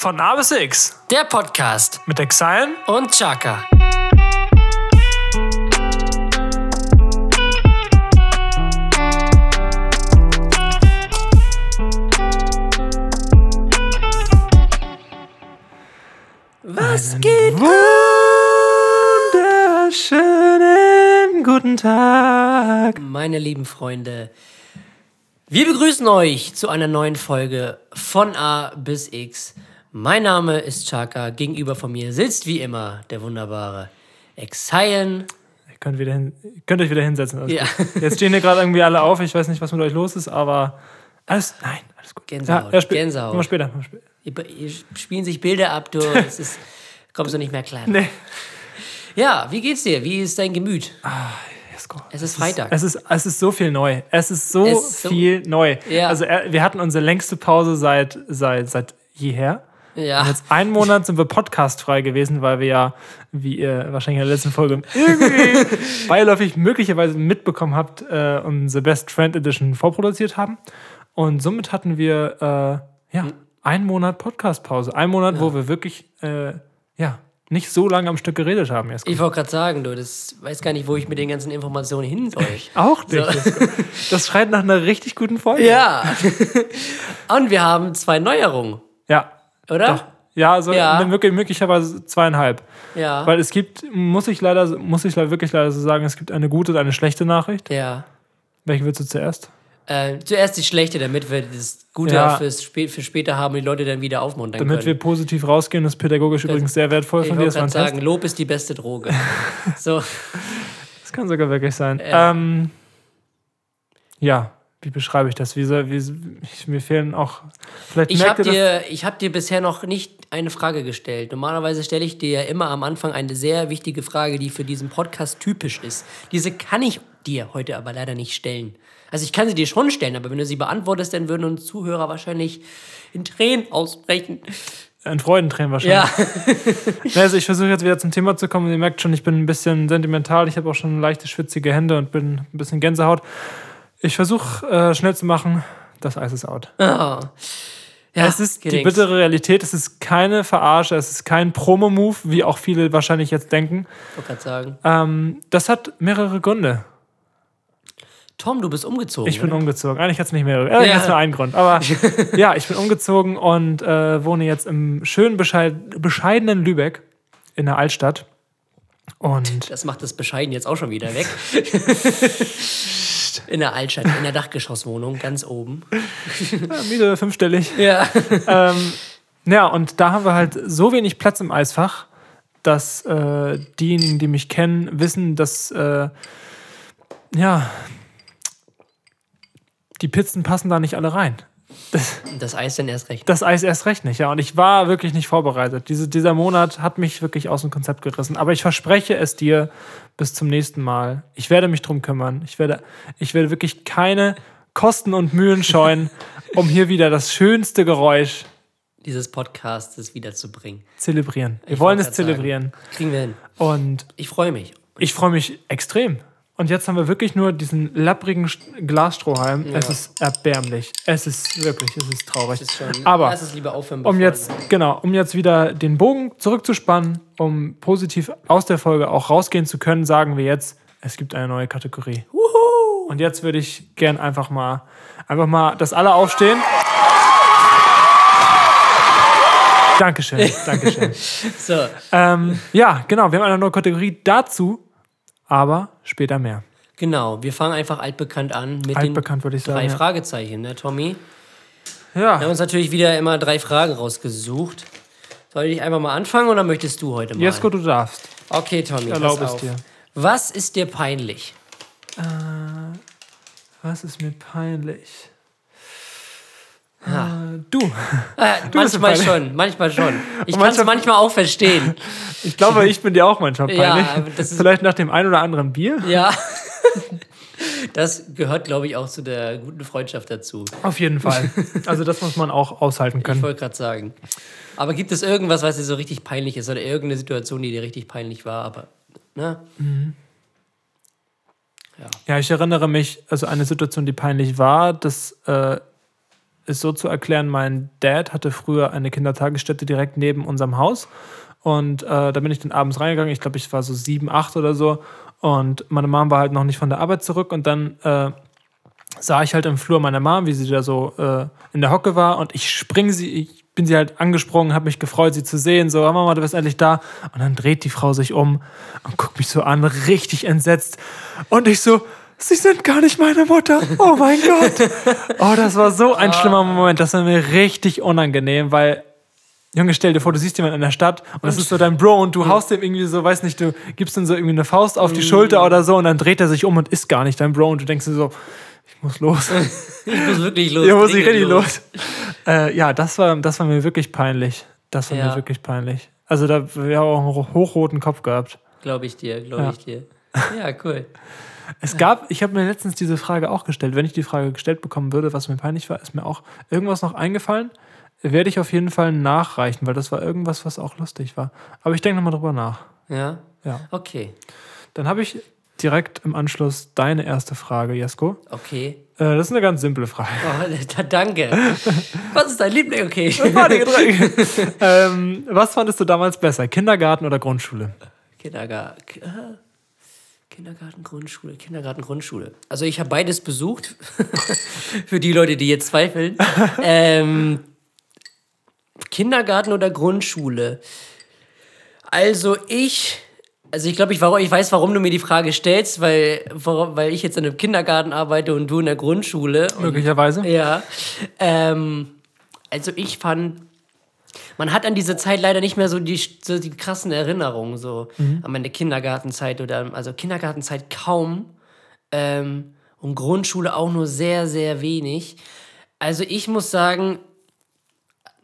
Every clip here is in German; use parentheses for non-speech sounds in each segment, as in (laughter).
Von A bis X Der Podcast mit Exile. und Chaka. Was geht? Wunderschönen guten Tag. Meine lieben Freunde, wir begrüßen euch zu einer neuen Folge von A bis X. Mein Name ist Chaka. Gegenüber von mir sitzt wie immer der wunderbare Exile. Ihr könnt, wieder hin, ihr könnt euch wieder hinsetzen. Ja. Jetzt stehen hier gerade irgendwie alle auf. Ich weiß nicht, was mit euch los ist, aber alles, nein, alles gut. Gänsehaut, Ja, spä- Gänsehaut. Wir später. Wir später. Ihr, spielen sich Bilder ab, du. (laughs) Es ist, kommst du nicht mehr klar. Nee. Ja, wie geht's dir? Wie ist dein Gemüt? Yes, go. Es ist Freitag. Es ist, es ist so viel neu. Es ist so Es ist so- viel neu. Ja. Also wir hatten unsere längste Pause seit, seit, seit jeher. Ja. Und jetzt einen Monat sind wir podcastfrei gewesen, weil wir ja, wie ihr wahrscheinlich in der letzten Folge irgendwie (laughs) beiläufig möglicherweise mitbekommen habt, äh, unsere Best Friend Edition vorproduziert haben. Und somit hatten wir äh, ja, einen Monat Podcastpause. Einen Monat, wo wir wirklich äh, ja, nicht so lange am Stück geredet haben. Jetzt Ich wollte gerade sagen, du, das weiß gar nicht, wo ich mit den ganzen Informationen hin soll. auch nicht. Das schreit nach einer richtig guten Folge. Ja. (laughs) Und wir haben zwei Neuerungen, Ja. Oder? Doch. Ja, also Ja. möglich- möglicherweise zweieinhalb. Ja. Weil es gibt, muss ich leider, muss ich leider wirklich leider so sagen, es gibt eine gute und eine schlechte Nachricht. ja. Welche willst du zuerst? Äh, zuerst die schlechte, damit wir das Gute Ja. fürs Spä für später haben und die Leute dann wieder aufmuntern Damit wir können. positiv rausgehen, das ist pädagogisch übrigens sehr wertvoll ich von dir. wollte Das, gerade ein sagen. Lob ist die beste Droge. (laughs) so, das kann sogar wirklich sein. Ja. Ähm, ja, wie beschreibe ich das? Wie, soll- wie, ich, mir fehlen auch. Vielleicht ich habe dir, ich hab dir bisher noch nicht eine Frage gestellt. Normalerweise stelle ich dir ja immer am Anfang eine sehr wichtige Frage, die für diesen Podcast typisch ist. Diese kann ich dir heute aber leider nicht stellen. Also ich kann sie dir schon stellen, aber wenn du sie beantwortest, dann würden uns Zuhörer wahrscheinlich in Tränen ausbrechen. Ein Freudentränen wahrscheinlich. Ja, (laughs) Also ich versuche jetzt wieder zum Thema zu kommen. Ihr merkt schon, ich bin ein bisschen sentimental. Ich habe auch schon leichte schwitzige Hände und bin ein bisschen Gänsehaut. Ich versuche äh, schnell zu machen. Das Eis ist out. ja es ist die gedings. bittere Realität. Es ist keine Verarsche. Es ist kein Promo-Move, wie auch viele wahrscheinlich jetzt denken. Ich wollte gerade sagen. Ähm, das hat mehrere Gründe. Tom, du bist umgezogen. Ich bin oder? umgezogen. Eigentlich hat es nicht mehrere. Äh, Ja. jetzt nur einen Grund. Aber (laughs) ja, ich bin umgezogen und äh, wohne jetzt im schönen, bescheid bescheidenen Lübeck in der Altstadt. Und Das macht das Bescheiden jetzt auch schon wieder weg. (laughs) in der Altstadt, in der Dachgeschosswohnung, ganz oben. äh, Miete fünfstellig. Ja. ähm, ja, und da haben wir halt so wenig Platz im Eisfach, dass äh, diejenigen, die mich kennen, wissen, dass äh, ja die Pizzen passen da nicht alle rein. Das Eis dann erst recht. Das Eis erst recht nicht, ja. Und ich war wirklich nicht vorbereitet. Diese, dieser Monat hat mich wirklich aus dem Konzept gerissen. Aber ich verspreche es dir bis zum nächsten Mal. Ich werde mich drum kümmern. Ich werde, ich werde wirklich keine Kosten und Mühen scheuen, (laughs) um hier wieder das schönste Geräusch dieses Podcastes wiederzubringen. zelebrieren. Wir Ich wollen es grad sagen. zelebrieren. Kriegen wir hin. Und Ich freue mich. ich freue mich extrem. Und jetzt haben wir wirklich nur diesen lapprigen St- Glasstrohhalm. Es ist erbärmlich. Es ist wirklich, es ist traurig. Das ist schon, Aber lass es lieber aufhören. um jetzt, genau, um jetzt wieder den Bogen zurückzuspannen, um positiv aus der Folge auch rausgehen zu können, sagen wir jetzt, es gibt eine neue Kategorie. Und jetzt würde ich gern einfach mal, einfach mal, dass alle aufstehen. Dankeschön, (laughs) Dankeschön. So, ähm, ja, genau, wir haben eine neue Kategorie dazu, aber später mehr. genau. Wir fangen einfach altbekannt an mit Altbekannt, ich den sagen. drei ja. Fragezeichen, ne, Tommy? Wir haben Ja, uns natürlich wieder immer drei Fragen rausgesucht. Soll ich einfach mal anfangen oder möchtest du heute mal? Jesko, du darfst. Okay, Tommy, erlaube pass es dir. Was ist dir peinlich? Was ist mir peinlich? Ja. Äh, du. (laughs) Äh, bist manchmal schon, manchmal schon. (laughs) Ich kann es manchmal- auch verstehen. (laughs) Ich glaube, ich bin dir auch manchmal Ja, peinlich. ist- Vielleicht nach dem ein oder anderen Bier. Ja. Das gehört, glaube ich, auch zu der guten Freundschaft dazu. Auf jeden Fall. Also das muss man auch aushalten Ich können. wollte gerade sagen. Aber gibt es irgendwas, was dir so richtig peinlich ist oder irgendeine Situation, die dir richtig peinlich war? Aber, ne? Ja, ich erinnere mich, also eine Situation, die peinlich war, das äh, ist so zu erklären, mein Dad hatte früher eine Kindertagesstätte direkt neben unserem Haus. Und äh, da bin ich dann abends reingegangen. Ich glaube, ich war so sieben, acht oder so. Und meine Mom war halt noch nicht von der Arbeit zurück. Und dann äh, sah ich halt im Flur meiner Mom, wie sie da so äh, in der Hocke war. Und ich spring sie, ich bin sie halt angesprungen, habe mich gefreut, sie zu sehen. So, oh Mama, du bist endlich da. Und dann dreht die Frau sich um und guckt mich so an, richtig entsetzt. Und ich so, Sie sind gar nicht meine Mutter. Oh mein Gott. (laughs) Oh, das war so ein schlimmer Moment. Das war mir richtig unangenehm, weil Junge, stell dir vor, du siehst jemanden in der Stadt und das ist so dein Bro und du haust dem irgendwie so, weiß nicht, du gibst ihm so irgendwie eine Faust auf die Schulter oder so und dann dreht er sich um und ist gar nicht dein Bro und du denkst dir so, ich muss los. (laughs) Ich muss wirklich los. Ja, muss ich richtig los. Äh, ja, das war, das war mir wirklich peinlich. Das war Ja. mir wirklich peinlich. Also da wir haben auch einen hochroten Kopf gehabt. Glaube ich dir, glaube Ja. ich dir. Ja, cool. Es gab, ich habe mir letztens diese Frage auch gestellt. Wenn ich die Frage gestellt bekommen würde, was mir peinlich war, ist mir auch irgendwas noch eingefallen. Werde ich auf jeden Fall nachreichen, weil das war irgendwas, was auch lustig war. Aber ich denke nochmal drüber nach. Ja? Ja. Okay. Dann habe ich direkt im Anschluss deine erste Frage, Jesko. Okay. Äh, das ist eine ganz simple Frage. Oh, (laughs) da, danke. Was ist dein Liebling? Okay. (laughs) ähm, was fandest du damals besser, Kindergarten oder Grundschule? Kindergarten. Kindergarten, Grundschule, Kindergarten, Grundschule. Also ich habe beides besucht. (laughs) Für die Leute, die jetzt zweifeln. (laughs) ähm, Kindergarten oder Grundschule? Also ich, also ich glaube, ich, ich weiß, warum du mir die Frage stellst, weil, weil ich jetzt in einem Kindergarten arbeite und du in der Grundschule. Und Möglicherweise. ja. Ähm, also ich fand, man hat an diese Zeit leider nicht mehr so die, so die krassen Erinnerungen, so an meine Kindergartenzeit oder also Kindergartenzeit kaum. Ähm, und Grundschule auch nur sehr, sehr wenig. Also ich muss sagen,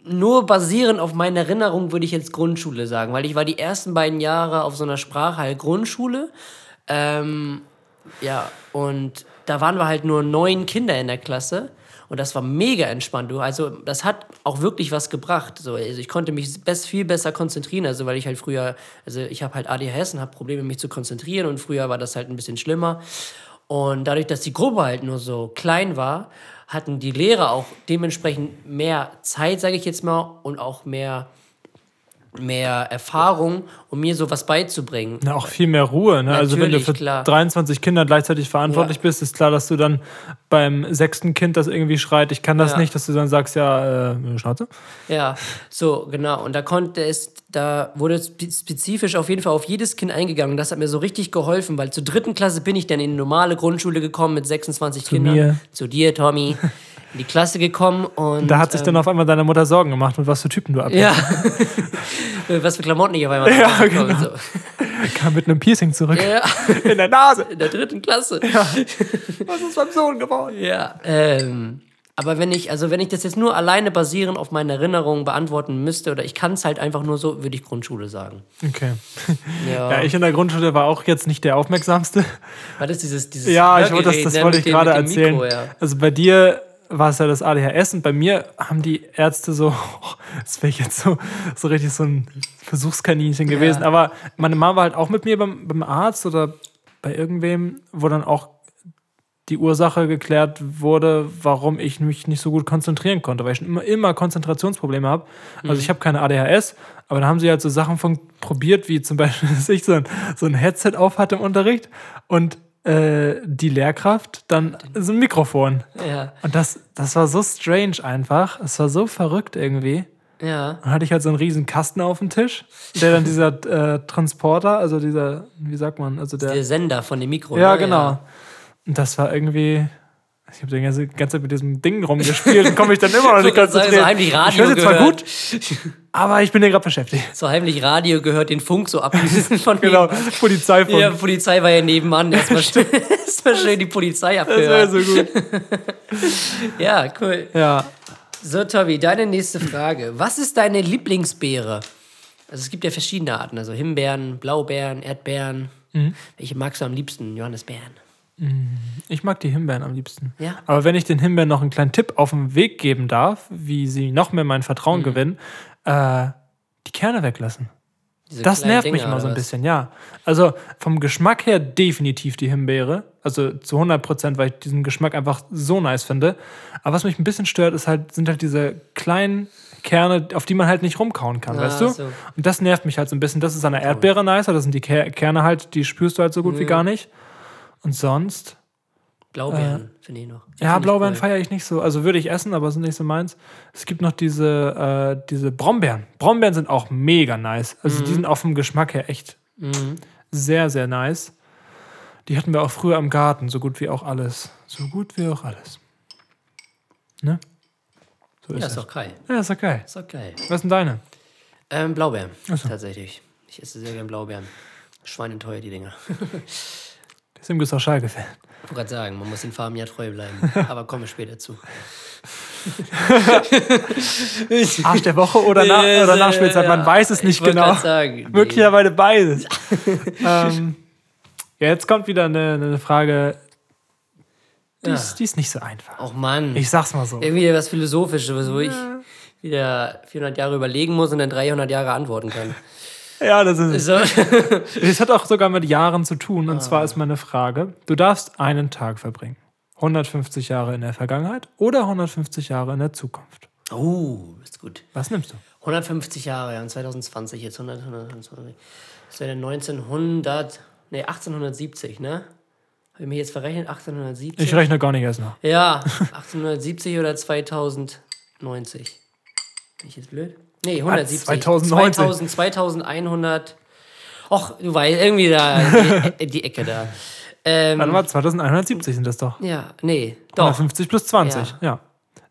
nur basierend auf meinen Erinnerungen würde ich jetzt Grundschule sagen, weil ich war die ersten beiden Jahre auf so einer Sprache halt Grundschule. Ähm, ja, und da waren wir halt nur neun Kinder in der Klasse. Und das war mega entspannt. Du, Also, das hat auch wirklich was gebracht. So, also ich konnte mich best, viel besser konzentrieren. Also, weil ich halt früher, also ich habe halt ADHS und habe Probleme, mich zu konzentrieren. Und früher war das halt ein bisschen schlimmer. Und dadurch, dass die Gruppe halt nur so klein war, hatten die Lehrer auch dementsprechend mehr Zeit, sage ich jetzt mal, und auch mehr, mehr Erfahrung, um mir sowas beizubringen. Ja, auch viel mehr Ruhe. Ne? Also wenn du für klar. 23 Kinder gleichzeitig verantwortlich Ja. bist, ist klar, dass du dann beim sechsten Kind, das irgendwie schreit, ich kann das Ja. nicht, dass du dann sagst, ja, äh, Schnauze. Ja, so, genau. Und da konnte es, da wurde spe- spezifisch auf jeden Fall auf jedes Kind eingegangen. Das hat mir so richtig geholfen, weil zur dritten Klasse bin ich dann in eine normale Grundschule gekommen mit 26 Kindern. mir. Zu dir, Tommy. (laughs) In die Klasse gekommen und. Da hat sich ähm, dann auf einmal deine Mutter Sorgen gemacht, mit was für Typen du (laughs) abhängst. Ja. (laughs) Was für Klamotten ich auf einmal (laughs) Ja, genau. so. Kam mit einem Piercing zurück. ja, In der Nase. in der dritten Klasse. Was ist beim Sohn geworden? Ja, ähm, aber wenn ich, also wenn ich das jetzt nur alleine basierend auf meinen Erinnerungen beantworten müsste, oder ich kann es halt einfach nur so, würde ich Grundschule sagen. Okay. Ja, Ja, ich in der Grundschule war auch jetzt nicht der aufmerksamste. war das dieses, dieses Ja, ich wollte das, das ne, wollte ich gerade erzählen. Mikro, ja. Also bei dir war es ja das ADHS und bei mir haben die Ärzte so, (laughs) das wäre jetzt so, so richtig so ein Versuchskaninchen gewesen. Aber meine Mama war halt auch mit mir beim, beim Arzt oder bei irgendwem, wo dann auch die Ursache geklärt wurde, warum ich mich nicht so gut konzentrieren konnte, weil ich schon immer, immer Konzentrationsprobleme habe. Also ich habe keine ADHS, aber da haben sie halt so Sachen von probiert, wie zum Beispiel, (laughs) dass ich so ein, so ein Headset auf hatte im Unterricht und äh, die Lehrkraft dann so ein Mikrofon. Ja, Und das, das war so strange einfach. Es war so verrückt irgendwie. ja. Dann hatte ich halt so einen riesen Kasten auf dem Tisch, der dann dieser (laughs) äh, Transporter, also dieser, wie sagt man, also der. Der Sender von dem Mikro. Ja, ne? genau. Und das war irgendwie. Ich habe die ganze, ganze Zeit mit diesem Ding rumgespielt und komme ich dann immer noch (laughs) Ich nicht sagen, so heimlich Radio Ich höre zwar gehört. gut, (laughs) aber ich bin hier gerade beschäftigt. So heimlich Radio gehört den Funk so ablesen von (laughs) Genau. Polizeifunk. Ja, Polizei war ja nebenan. Erstmal schön, erstmal schön die Polizei das wäre so gut. Ja, cool. Ja. So, Tobi, deine nächste Frage. Was ist deine Lieblingsbeere? Also es gibt ja verschiedene Arten, also Himbeeren, Blaubeeren, Erdbeeren. Mhm. Welche magst du am liebsten? Johannisbeeren. Ich mag die Himbeeren am liebsten. Ja. Aber wenn ich den Himbeeren noch einen kleinen Tipp auf den Weg geben darf, wie sie noch mehr mein Vertrauen Mhm. gewinnen, äh, die Kerne weglassen. Diese Das nervt mich Dinger, immer so ein bisschen, ja. Also vom Geschmack her definitiv die Himbeere. Also zu 100 Prozent, weil ich diesen Geschmack einfach so nice finde. Aber was mich ein bisschen stört, ist halt, sind halt diese kleinen Kerne, auf die man halt nicht rumkauen kann, Ah, weißt du? so. Und das nervt mich halt so ein bisschen. Das ist an der Erdbeere nicer. Das sind die Ker Kerne halt, die spürst du halt so gut wie gar nicht. Und sonst, Blaubeeren, finde ich noch. Die ja, Blaubeeren cool. feiere ich nicht so. Also würde ich essen, aber sind nicht so meins. Es gibt noch diese, äh, diese Brombeeren. Brombeeren sind auch mega nice. Also Mhm. die sind auch vom Geschmack her echt sehr, sehr nice. Die hatten wir auch früher im Garten, so gut wie auch alles. So gut wie auch alles. Ne? So ist Ja, ist doch geil. Ja, ist doch geil. Ist doch geil. Was sind deine? Ähm, Blaubeeren, so. tatsächlich. Ich esse sehr gern Blaubeeren. Schweineteuer, die Dinger. (laughs) Bist du auch Schalke-Fan. Ich wollte gerade sagen, man muss den Farben ja treu bleiben. (laughs) Aber komme später zu. (laughs) Arsch der Woche oder, nach, oder Nachspielzeit, man weiß es Ich nicht genau. sagen, nee. Möglicherweise beides. (laughs) ähm, ja, jetzt kommt wieder eine, eine Frage, die, Ja. ist, die ist nicht so einfach. Och Mann. Ich sag's mal so. Irgendwie was Philosophisches, wo ich wieder 400 Jahre überlegen muss und dann 300 Jahre antworten kann. Ja, das ist So. (laughs) Es hat auch sogar mit Jahren zu tun. Und Ah. zwar ist meine Frage: Du darfst einen Tag verbringen. 150 Jahre in der Vergangenheit oder 150 Jahre in der Zukunft. Oh, ist gut. Was nimmst du? 150 Jahre, ja, und 2020 jetzt 100, 120. Das wäre dann 1900, nee, 1870, ne? Habe ich mich jetzt verrechnet? 1870? Ich rechne gar nicht erst nach. Ja, 1870 oder 2090. Bin ich jetzt blöd? Nee, 170. 2090. 2000, 2100. Och, du weißt, irgendwie da, die, die Ecke da. Ähm, Warte mal, 2170 sind das doch. ja, nee, doch. 150 plus 20, ja.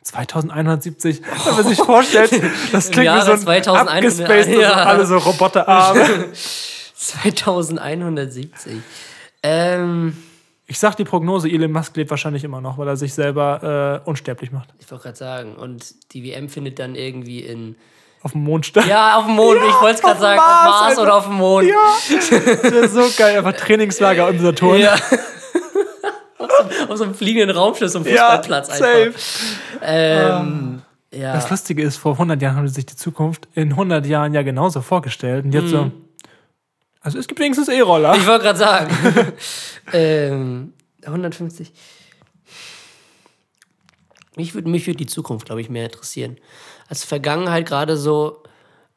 2170, wenn man sich vorstellt, das klingt wie so ein 2100, abgespaced, ja. alle so Roboterarme. (laughs) 2170. Ähm, Ich sag die Prognose, Elon Musk lebt wahrscheinlich immer noch, weil er sich selber äh, unsterblich macht. ich wollte gerade sagen, und die WM findet dann irgendwie in. Auf dem Mond sterben. Ja, auf dem Mond, ich wollte es gerade sagen, Mars, auf Mars Alter. oder auf dem Mond. Ja, (laughs) das wäre so geil. Einfach Trainingslager im Saturn. Ja. auf, so, auf so einem fliegenden Raumschiff, so einem Fußballplatz einfach. safe. Ähm, ja. Das Lustige ist, vor 100 Jahren haben sie sich die Zukunft in 100 Jahren ja genauso vorgestellt. Und jetzt so, also es gibt wenigstens E-Roller. Ich wollte gerade sagen. (laughs) ähm, 150. Mich würde mich würd die Zukunft, glaube ich, mehr interessieren. Als Vergangenheit gerade so,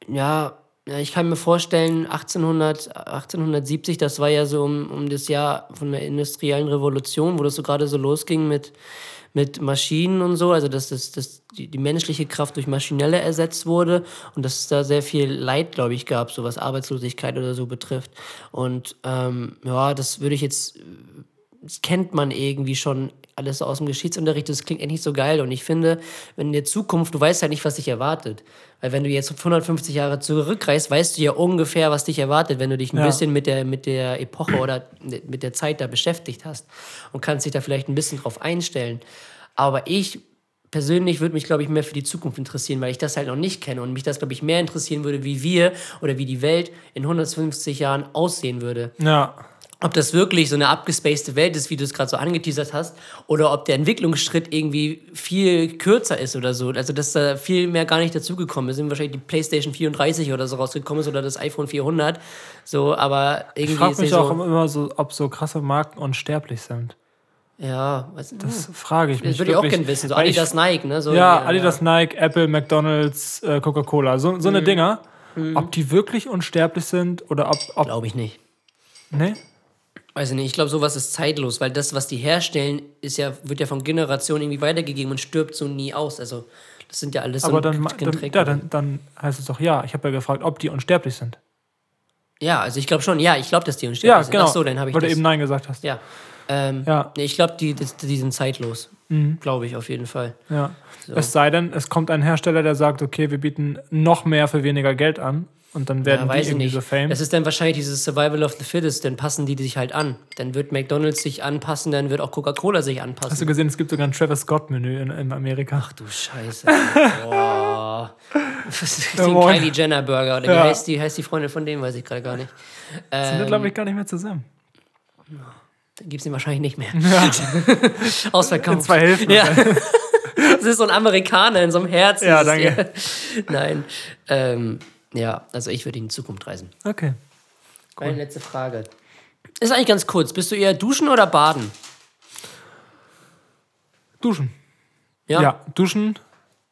ja, ich kann mir vorstellen, 1800, 1870, das war ja so um, um das Jahr von der industriellen Revolution, wo das so gerade so losging mit, mit Maschinen und so, also dass, das, dass die, die menschliche Kraft durch maschinelle ersetzt wurde und dass es da sehr viel Leid, glaube ich, gab, so was Arbeitslosigkeit oder so betrifft. Und ähm, ja, das würde ich jetzt das kennt man irgendwie schon alles aus dem Geschichtsunterricht. Das klingt echt nicht so geil. Und ich finde, wenn in der Zukunft, du weißt ja nicht, was dich erwartet. Weil wenn du jetzt 150 Jahre zurückreist, weißt du ja ungefähr, was dich erwartet, wenn du dich ein Ja. bisschen mit der, mit der Epoche oder mit der Zeit da beschäftigt hast. Und kannst dich da vielleicht ein bisschen drauf einstellen. Aber ich persönlich würde mich, glaube ich, mehr für die Zukunft interessieren, weil ich das halt noch nicht kenne und mich das, glaube ich, mehr interessieren würde, wie wir oder wie die Welt in 150 Jahren aussehen würde Ja. Ob das wirklich so eine abgespacede Welt ist, wie du es gerade so angeteasert hast, oder ob der Entwicklungsschritt irgendwie viel kürzer ist oder so. Also, dass da viel mehr gar nicht dazugekommen ist. Sind wahrscheinlich die PlayStation 34 oder so rausgekommen ist oder das iPhone 400. So, aber Ich irgendwie frage ist mich auch so. immer so, ob so krasse Marken unsterblich sind. Ja, nicht. Das frage ich mich. Das würde ich auch gerne wissen. So Weil ich- Adidas, Nike, ne? So, Ja, Adidas, Nike, Apple, McDonalds, äh, Coca-Cola, so, so eine Mhm. Dinger. Ob die wirklich unsterblich sind oder ob. ob Glaube ich nicht. ne? Weiß ich nicht, ich glaube, sowas ist zeitlos, weil das, was die herstellen, ist ja, wird ja von Generationen irgendwie weitergegeben und stirbt so nie aus. Also, das sind ja alles so Aber dann, ma- dann, Getränke. ja, dann, dann heißt es doch ja. Ich habe ja gefragt, ob die unsterblich sind. Ja, also ich glaube schon, ja, ich glaube, dass die Ja, unsterblich sind. genau. Ach so, dann habe ich Weil du das. eben Nein gesagt hast. Ja. Ähm, Ja. Mhm. ich glaube, die, die, die sind zeitlos. Glaube ich auf jeden Fall. Ja. Es sei denn, es kommt ein Hersteller, der sagt, okay, wir bieten noch mehr für weniger Geld an und dann werden Ja, die weiß ich irgendwie nicht. so fame. Das ist dann wahrscheinlich dieses Survival of the Fittest, dann passen die sich halt an. Dann wird McDonalds sich anpassen, dann wird auch Coca-Cola sich anpassen. Hast du gesehen, es gibt sogar ein Travis Scott-Menü in, in Amerika. Ach du Scheiße. Boah. (laughs) Ja, Den. Kylie Jenner Burger. Oder Ja. wie heißt die, heißt die Freundin von dem, weiß ich gerade gar nicht. Sind Ähm, wir, glaube ich, gar nicht mehr zusammen. Dann gibt es ihn wahrscheinlich nicht mehr. (laughs) Ausverkauft. In zwei Hälften. Ja. (laughs) Das ist so ein Amerikaner in so einem Herzen. Ja, danke. Ja. Nein. Ähm, Ja, also ich würde in die Zukunft reisen. Okay. Meine letzte Frage. Ist eigentlich ganz kurz. Bist du eher duschen oder baden? Duschen. Ja. Ja, duschen,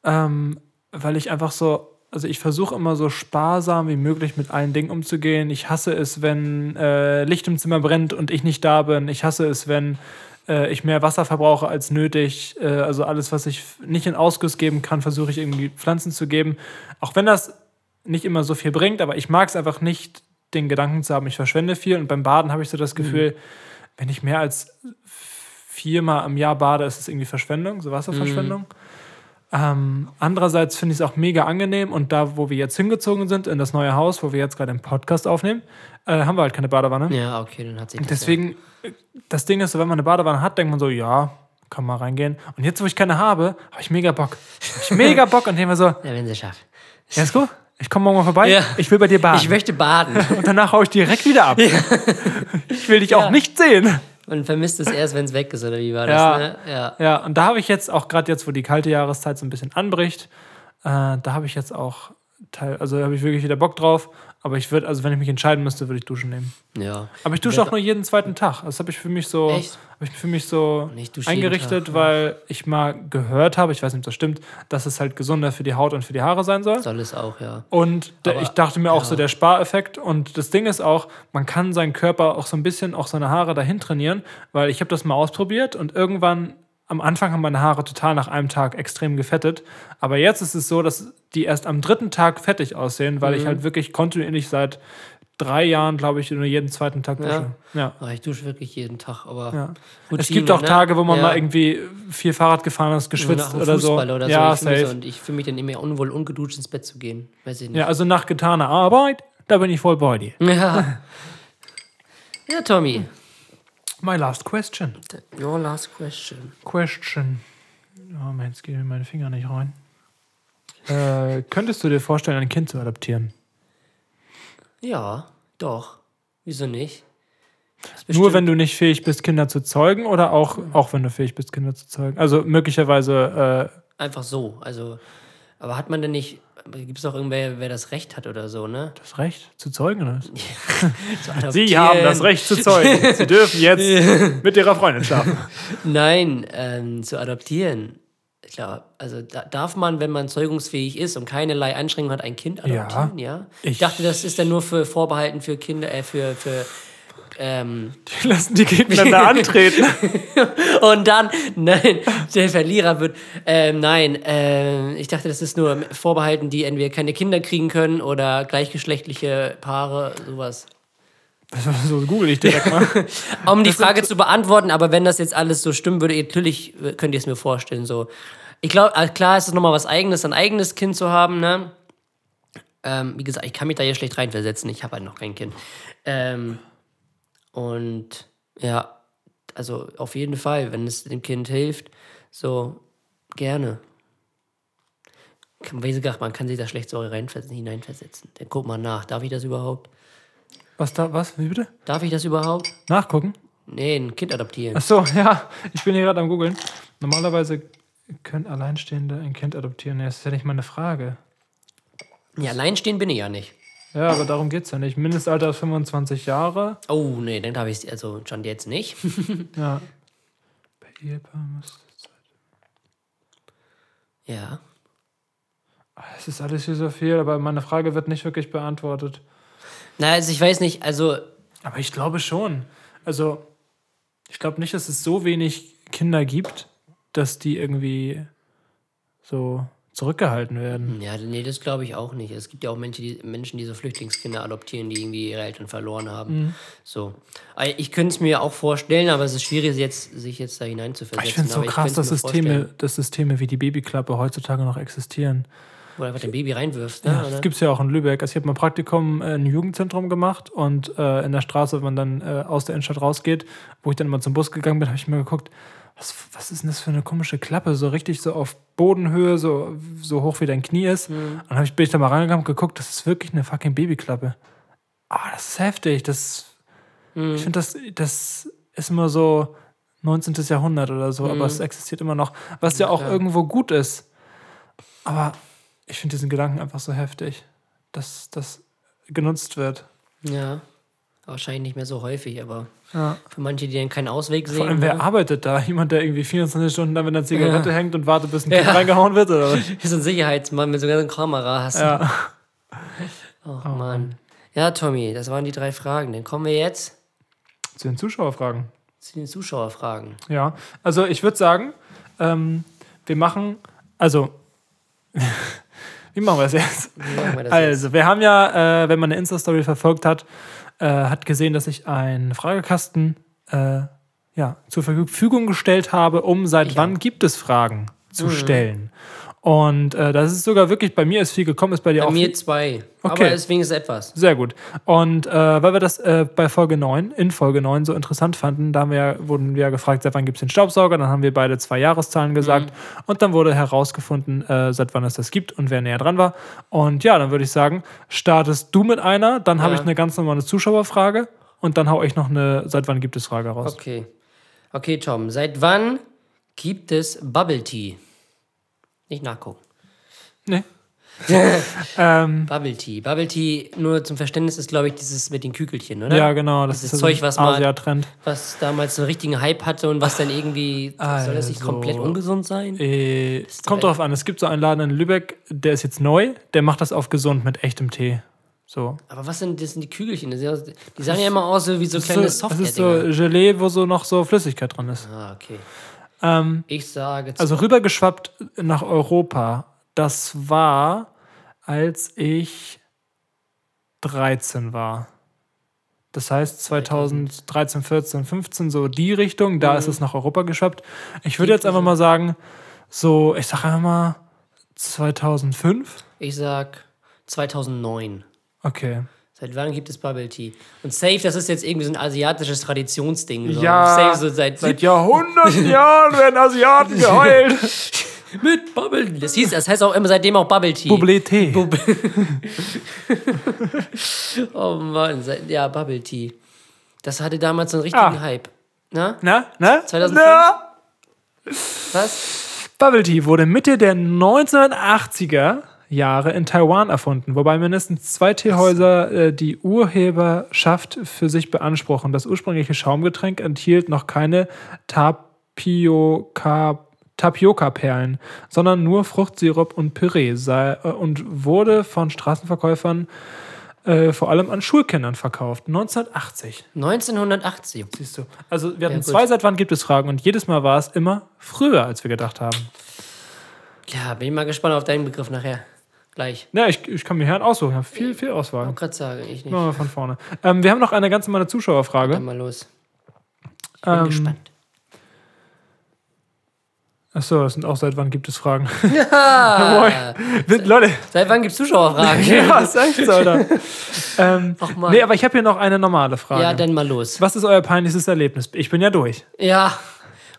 ähm, weil ich einfach so, also ich versuche immer so sparsam wie möglich mit allen Dingen umzugehen. Ich hasse es, wenn äh, Licht im Zimmer brennt und ich nicht da bin. Ich hasse es, wenn äh, ich mehr Wasser verbrauche als nötig. Äh, also alles, was ich nicht in Ausguss geben kann, versuche ich irgendwie Pflanzen zu geben. Auch wenn das nicht immer so viel bringt, aber ich mag es einfach nicht, den Gedanken zu haben, ich verschwende viel. Und beim Baden habe ich so das Gefühl, wenn ich mehr als viermal im Jahr bade, ist es irgendwie Verschwendung, so Wasserverschwendung. Ähm, andererseits finde ich es auch mega angenehm und da, wo wir jetzt hingezogen sind, in das neue Haus, wo wir jetzt gerade den Podcast aufnehmen, äh, haben wir halt keine Badewanne. Ja, okay, dann hat sich das Deswegen, äh, das Ding ist so, wenn man eine Badewanne hat, denkt man so, ja, kann mal reingehen. Und jetzt, wo ich keine habe, habe ich mega Bock. Hab ich mega (laughs) Bock und denke mir so, Ja, wenn sie schafft. Jesko, ich komme morgen mal vorbei, Ja. ich will bei dir baden. Ich möchte baden. (laughs) und danach hau ich direkt wieder ab. Ich will dich auch Ja. nicht sehen. Man vermisst es erst, wenn es weg ist, oder wie war Ja. das? Ne? Ja. Ja, und da habe ich jetzt auch gerade jetzt, wo die kalte Jahreszeit so ein bisschen anbricht, äh, da habe ich jetzt auch Teil, also da habe ich wirklich wieder Bock drauf. Aber ich würde, also wenn ich mich entscheiden müsste, würde ich Duschen nehmen. ja. Aber ich dusche auch nur jeden zweiten Tag. Das habe ich für mich so, habe ich für mich so eingerichtet, Tag, ja. weil ich mal gehört habe, ich weiß nicht, ob das stimmt, dass es halt gesunder für die Haut und für die Haare sein soll. Soll es auch, ja. Und Aber- ich dachte mir auch ja. so der Spareffekt. Und das Ding ist auch, man kann seinen Körper auch so ein bisschen, auch seine Haare dahin trainieren, weil ich habe das mal ausprobiert und irgendwann am Anfang haben meine Haare total nach einem Tag extrem gefettet. Aber jetzt ist es so, dass die erst am dritten Tag fettig aussehen, weil Mhm. ich halt wirklich kontinuierlich seit drei Jahren, glaube ich, nur jeden zweiten Tag dusche. Ja. Ah, Ich dusche wirklich jeden Tag, aber Ja. Routine, es gibt auch ne? Tage, wo man Ja. mal irgendwie viel Fahrrad gefahren ist, geschwitzt dem oder so. Fußball oder so. ja, ich so. Und ich fühle mich dann immer unwohl, ungeduscht ins Bett zu gehen. Weiß ich nicht. Ja, also nach getaner Arbeit, da bin ich voll bei dir. Ja, ja Tommy. My last question. Your last question. Question. Oh Mensch, jetzt gehen mir meine Finger nicht rein. Äh, könntest du dir vorstellen, ein Kind zu adoptieren? Ja, doch. Wieso nicht? Nur wenn du nicht fähig bist, Kinder zu zeugen oder auch, auch wenn du fähig bist, Kinder zu zeugen? Also möglicherweise, Einfach so. Also, aber hat man denn nicht. Gibt es auch irgendwer, wer das Recht hat oder so, ne? das Recht zu zeugen? Oder? (laughs) Zu. (laughs) Sie haben das Recht zu zeugen. Sie dürfen jetzt (laughs) mit ihrer Freundin schlafen. Nein, ähm, zu adoptieren. Ich glaube, also da, darf man, wenn man zeugungsfähig ist und keinerlei Einschränkungen hat, ein Kind adoptieren? Ja. Ich, Ich- dachte, das ist dann nur für vorbehalten für Kinder, äh, für, für ähm, Die lassen die gegeneinander (laughs) antreten. und dann, nein, der Verlierer wird, ähm, nein, ähm, ich dachte, das ist nur vorbehalten, die entweder keine Kinder kriegen können oder gleichgeschlechtliche Paare, sowas. so google ich direkt mal. (laughs) Um die Frage zu beantworten, aber wenn das jetzt alles so stimmen würde, natürlich äh, könnt ihr es mir vorstellen. So. Ich glaube, klar ist es nochmal was Eigenes, ein eigenes Kind zu haben. Ne? Ähm, wie gesagt, ich kann mich da ja schlecht reinversetzen. Ich habe halt noch kein Kind. Ähm, und ja, also auf jeden Fall, wenn es dem Kind hilft, so gerne. Wie gesagt, man kann sich da schlecht so hineinversetzen. Dann guck mal nach. Darf ich das überhaupt? Was da, was? Wie bitte? Darf ich das überhaupt? Nachgucken? Nee, ein Kind adoptieren. Ach so, (laughs) ja. Ich bin hier gerade am googeln. Normalerweise können Alleinstehende ein Kind adoptieren. Das ist ja nicht meine Frage. Ja, alleinstehen bin ich ja nicht. Ja, aber darum geht es ja nicht. Mindestalter ist 25 Jahre. Oh, nee, dann darf ich also schon jetzt nicht. (laughs) Ja. Bei Ehepaar muss. ja. Es ist alles hier so viel, aber meine Frage wird nicht wirklich beantwortet. Na, also ich weiß nicht, also Aber ich glaube schon. Also, ich glaube nicht, dass es so wenig Kinder gibt, dass die irgendwie so zurückgehalten werden. ja, nee, das glaube ich auch nicht. Es gibt ja auch Menschen, die, Menschen, die so Flüchtlingskinder adoptieren, die irgendwie ihre Eltern verloren haben. So. Aber Ich könnte es mir auch vorstellen, aber es ist schwierig, jetzt, sich jetzt da hineinzuversetzen. Ich finde es so Aber krass, dass Systeme, vorstellen, dass Systeme wie die Babyklappe heutzutage noch existieren. Wo du einfach dein Baby reinwirfst, ne? Ja, das gibt es ja auch in Lübeck. Also ich habe mal ein Praktikum äh, im Jugendzentrum gemacht und äh, in der Straße, wenn man dann äh, aus der Innenstadt rausgeht, wo ich dann immer zum Bus gegangen bin, habe ich mir geguckt, was, was ist denn das für eine komische Klappe? So richtig so auf Bodenhöhe, so, so hoch wie dein Knie ist. Mhm. Und dann hab ich, bin ich da mal reingegangen und geguckt, das ist wirklich eine fucking Babyklappe. Ah, das ist heftig. Das, Mhm. Ich finde, das, das ist immer so 19. Jahrhundert oder so, aber es existiert immer noch. Was ja auch Mhm. klar. irgendwo gut ist. Aber ich finde diesen Gedanken einfach so heftig. dass das genutzt wird. Ja. Wahrscheinlich nicht mehr so häufig, aber Ja. für manche, die dann keinen Ausweg sehen. Vor allem, wer ne? arbeitet da? Jemand, der irgendwie 24 Stunden da mit einer Zigarette Ja. hängt und wartet, bis ein Kind Ja. reingehauen wird? Oder? (laughs) Ist ein Sicherheitsmann mit so einer Kamera hast. Ja. Oh, Mann. Ja, Tommy, das waren die drei Fragen. Dann kommen wir jetzt Zu den Zuschauerfragen. zu den Zuschauerfragen. Ja, also ich würde sagen, ähm, wir machen, also, (laughs) wie machen wir das jetzt? Wie machen wir das jetzt? Also, wir haben ja, äh, wenn man eine Insta-Story verfolgt hat, äh, hat gesehen, dass ich einen Fragekasten äh, ja, zur Verfügung gestellt habe, um seit Ich wann auch. gibt es Fragen zu stellen. Und äh, das ist sogar wirklich, bei mir ist viel gekommen, ist bei dir Bei auch mir viel? zwei. Okay. Aber es wenigstens etwas. Sehr gut. Und äh, weil wir das äh, bei Folge 9, in Folge 9 so interessant fanden, da haben wir, ja- wurden wir ja gefragt, seit wann gibt es den Staubsauger? Dann haben wir beide zwei Jahreszahlen gesagt. Und dann wurde herausgefunden, äh, seit wann es das gibt und wer näher dran war. Und ja, dann würde ich sagen, startest du mit einer, dann habe Ja. ich eine ganz normale Zuschauerfrage und dann hau ich noch eine, seit wann gibt es Frage raus. Okay. Okay, Tom. Seit wann gibt es Bubble Tea? Nicht nachgucken. Nee. (laughs) ähm, Bubble Tea. Bubble Tea, nur zum Verständnis, ist, glaube ich, dieses mit den Kügelchen, oder? ja, genau. Das Dieses ist Zeug, was man- Asia-Trend. Was damals einen richtigen Hype hatte und was dann irgendwie. soll das nicht Also, komplett ungesund sein? Äh, kommt drauf an. Es gibt so einen Laden in Lübeck, der ist jetzt neu, der macht das auf gesund mit echtem Tee. So. Aber was sind, das sind die Kügelchen? Das sind ja, die sahen ja immer aus so wie so Das kleine ist so, das ist so software Gelee, wo so noch so Flüssigkeit dran ist. Ah, okay. Ähm, Ich sage. also rübergeschwappt nach Europa, das war, als ich 13 war. Das heißt 2013, 14, 15, so die Richtung, da ist es nach Europa geschwappt. Ich würde jetzt einfach mal sagen, so, ich sage einfach mal 2005. ich sag 2009. Okay. Seit wann gibt es Bubble Tea? Und Safe, das ist jetzt irgendwie so ein asiatisches Traditionsding. So. Ja, Safe so seit, Seit Jahrhunderten Jahren werden Asiaten geheult. (laughs) mit Bubble Tea. Das, hieß, das heißt auch immer seitdem auch Bubble Tea. Bubbly Tee. Bub (laughs) oh Mann, ja, Bubble Tea. Das hatte damals so einen richtigen Ah. Hype. Na? Na, na? 2005? Na? Was? Bubble Tea wurde Mitte der 1980er Jahre in Taiwan erfunden, wobei mindestens zwei Teehäuser äh, die Urheberschaft für sich beanspruchen. Das ursprüngliche Schaumgetränk enthielt noch keine Tapioca Tapioca-Perlen, sondern nur Fruchtsirup und Püree sei, äh, und wurde von Straßenverkäufern äh, vor allem an Schulkindern verkauft. 1980. 1980. Siehst du. Also wir hatten gut. zwei seit wann gibt es Fragen und jedes Mal war es immer früher, als wir gedacht haben. Ja, bin ich mal gespannt auf deinen Begriff nachher. Gleich. Ja, ich, ich kann mir hier einen aussuchen. Ich habe viel, viel Auswahl. Ich gerade sagen, ich nicht. Machen wir von vorne. Ähm, wir haben noch eine ganz normale Dann Zuschauerfrage. mal los. Ich bin Ähm, gespannt. Achso, das sind auch seit wann gibt es Fragen. (laughs) (laughs) Ah, Wir- Leute, seit wann gibt es Zuschauerfragen? (laughs) ja, ist echt so, oder? ähm, Ach man. nee, aber ich habe hier noch eine normale Frage. Ja, dann mal los. Was ist euer peinlichstes Erlebnis? Ich bin ja durch. Ja,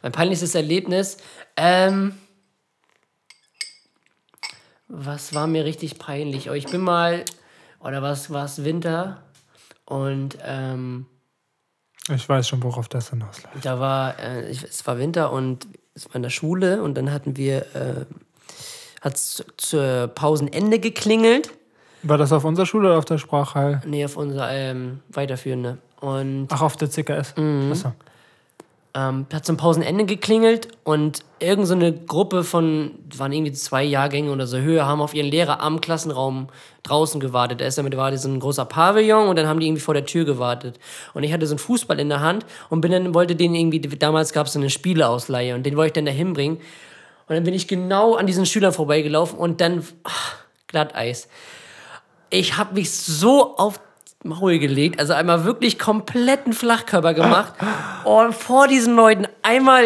mein peinlichstes Erlebnis. Ähm, was war mir richtig peinlich? Oh, ich bin mal, oder was war es Winter? Und ähm, Ich weiß schon, worauf das hinausläuft. da war, äh, ich, es war Winter und es war in der Schule und dann hatten wir, äh, hat es zur Pausenende geklingelt. War das auf unserer Schule oder auf der Sprachheil? Nee, auf unser ähm, weiterführende. Und Ach, auf der CKS. Mhm. Achso. Ähm, hat zum Pausenende geklingelt und irgend so Gruppe von, waren irgendwie zwei Jahrgänge oder so höher, haben auf ihren Lehrer am Klassenraum draußen gewartet. Da ist damit war so ein großer Pavillon und dann haben die irgendwie vor der Tür gewartet. Und ich hatte so einen Fußball in der Hand und bin dann, wollte den irgendwie, damals gab es so eine Spieleausleihe und den wollte ich dann dahin bringen. Und dann bin ich genau an diesen Schülern vorbeigelaufen und dann ach, Glatteis. Ich habe mich so auf Maul gelegt, also einmal wirklich kompletten Flachkörper gemacht und vor diesen Leuten einmal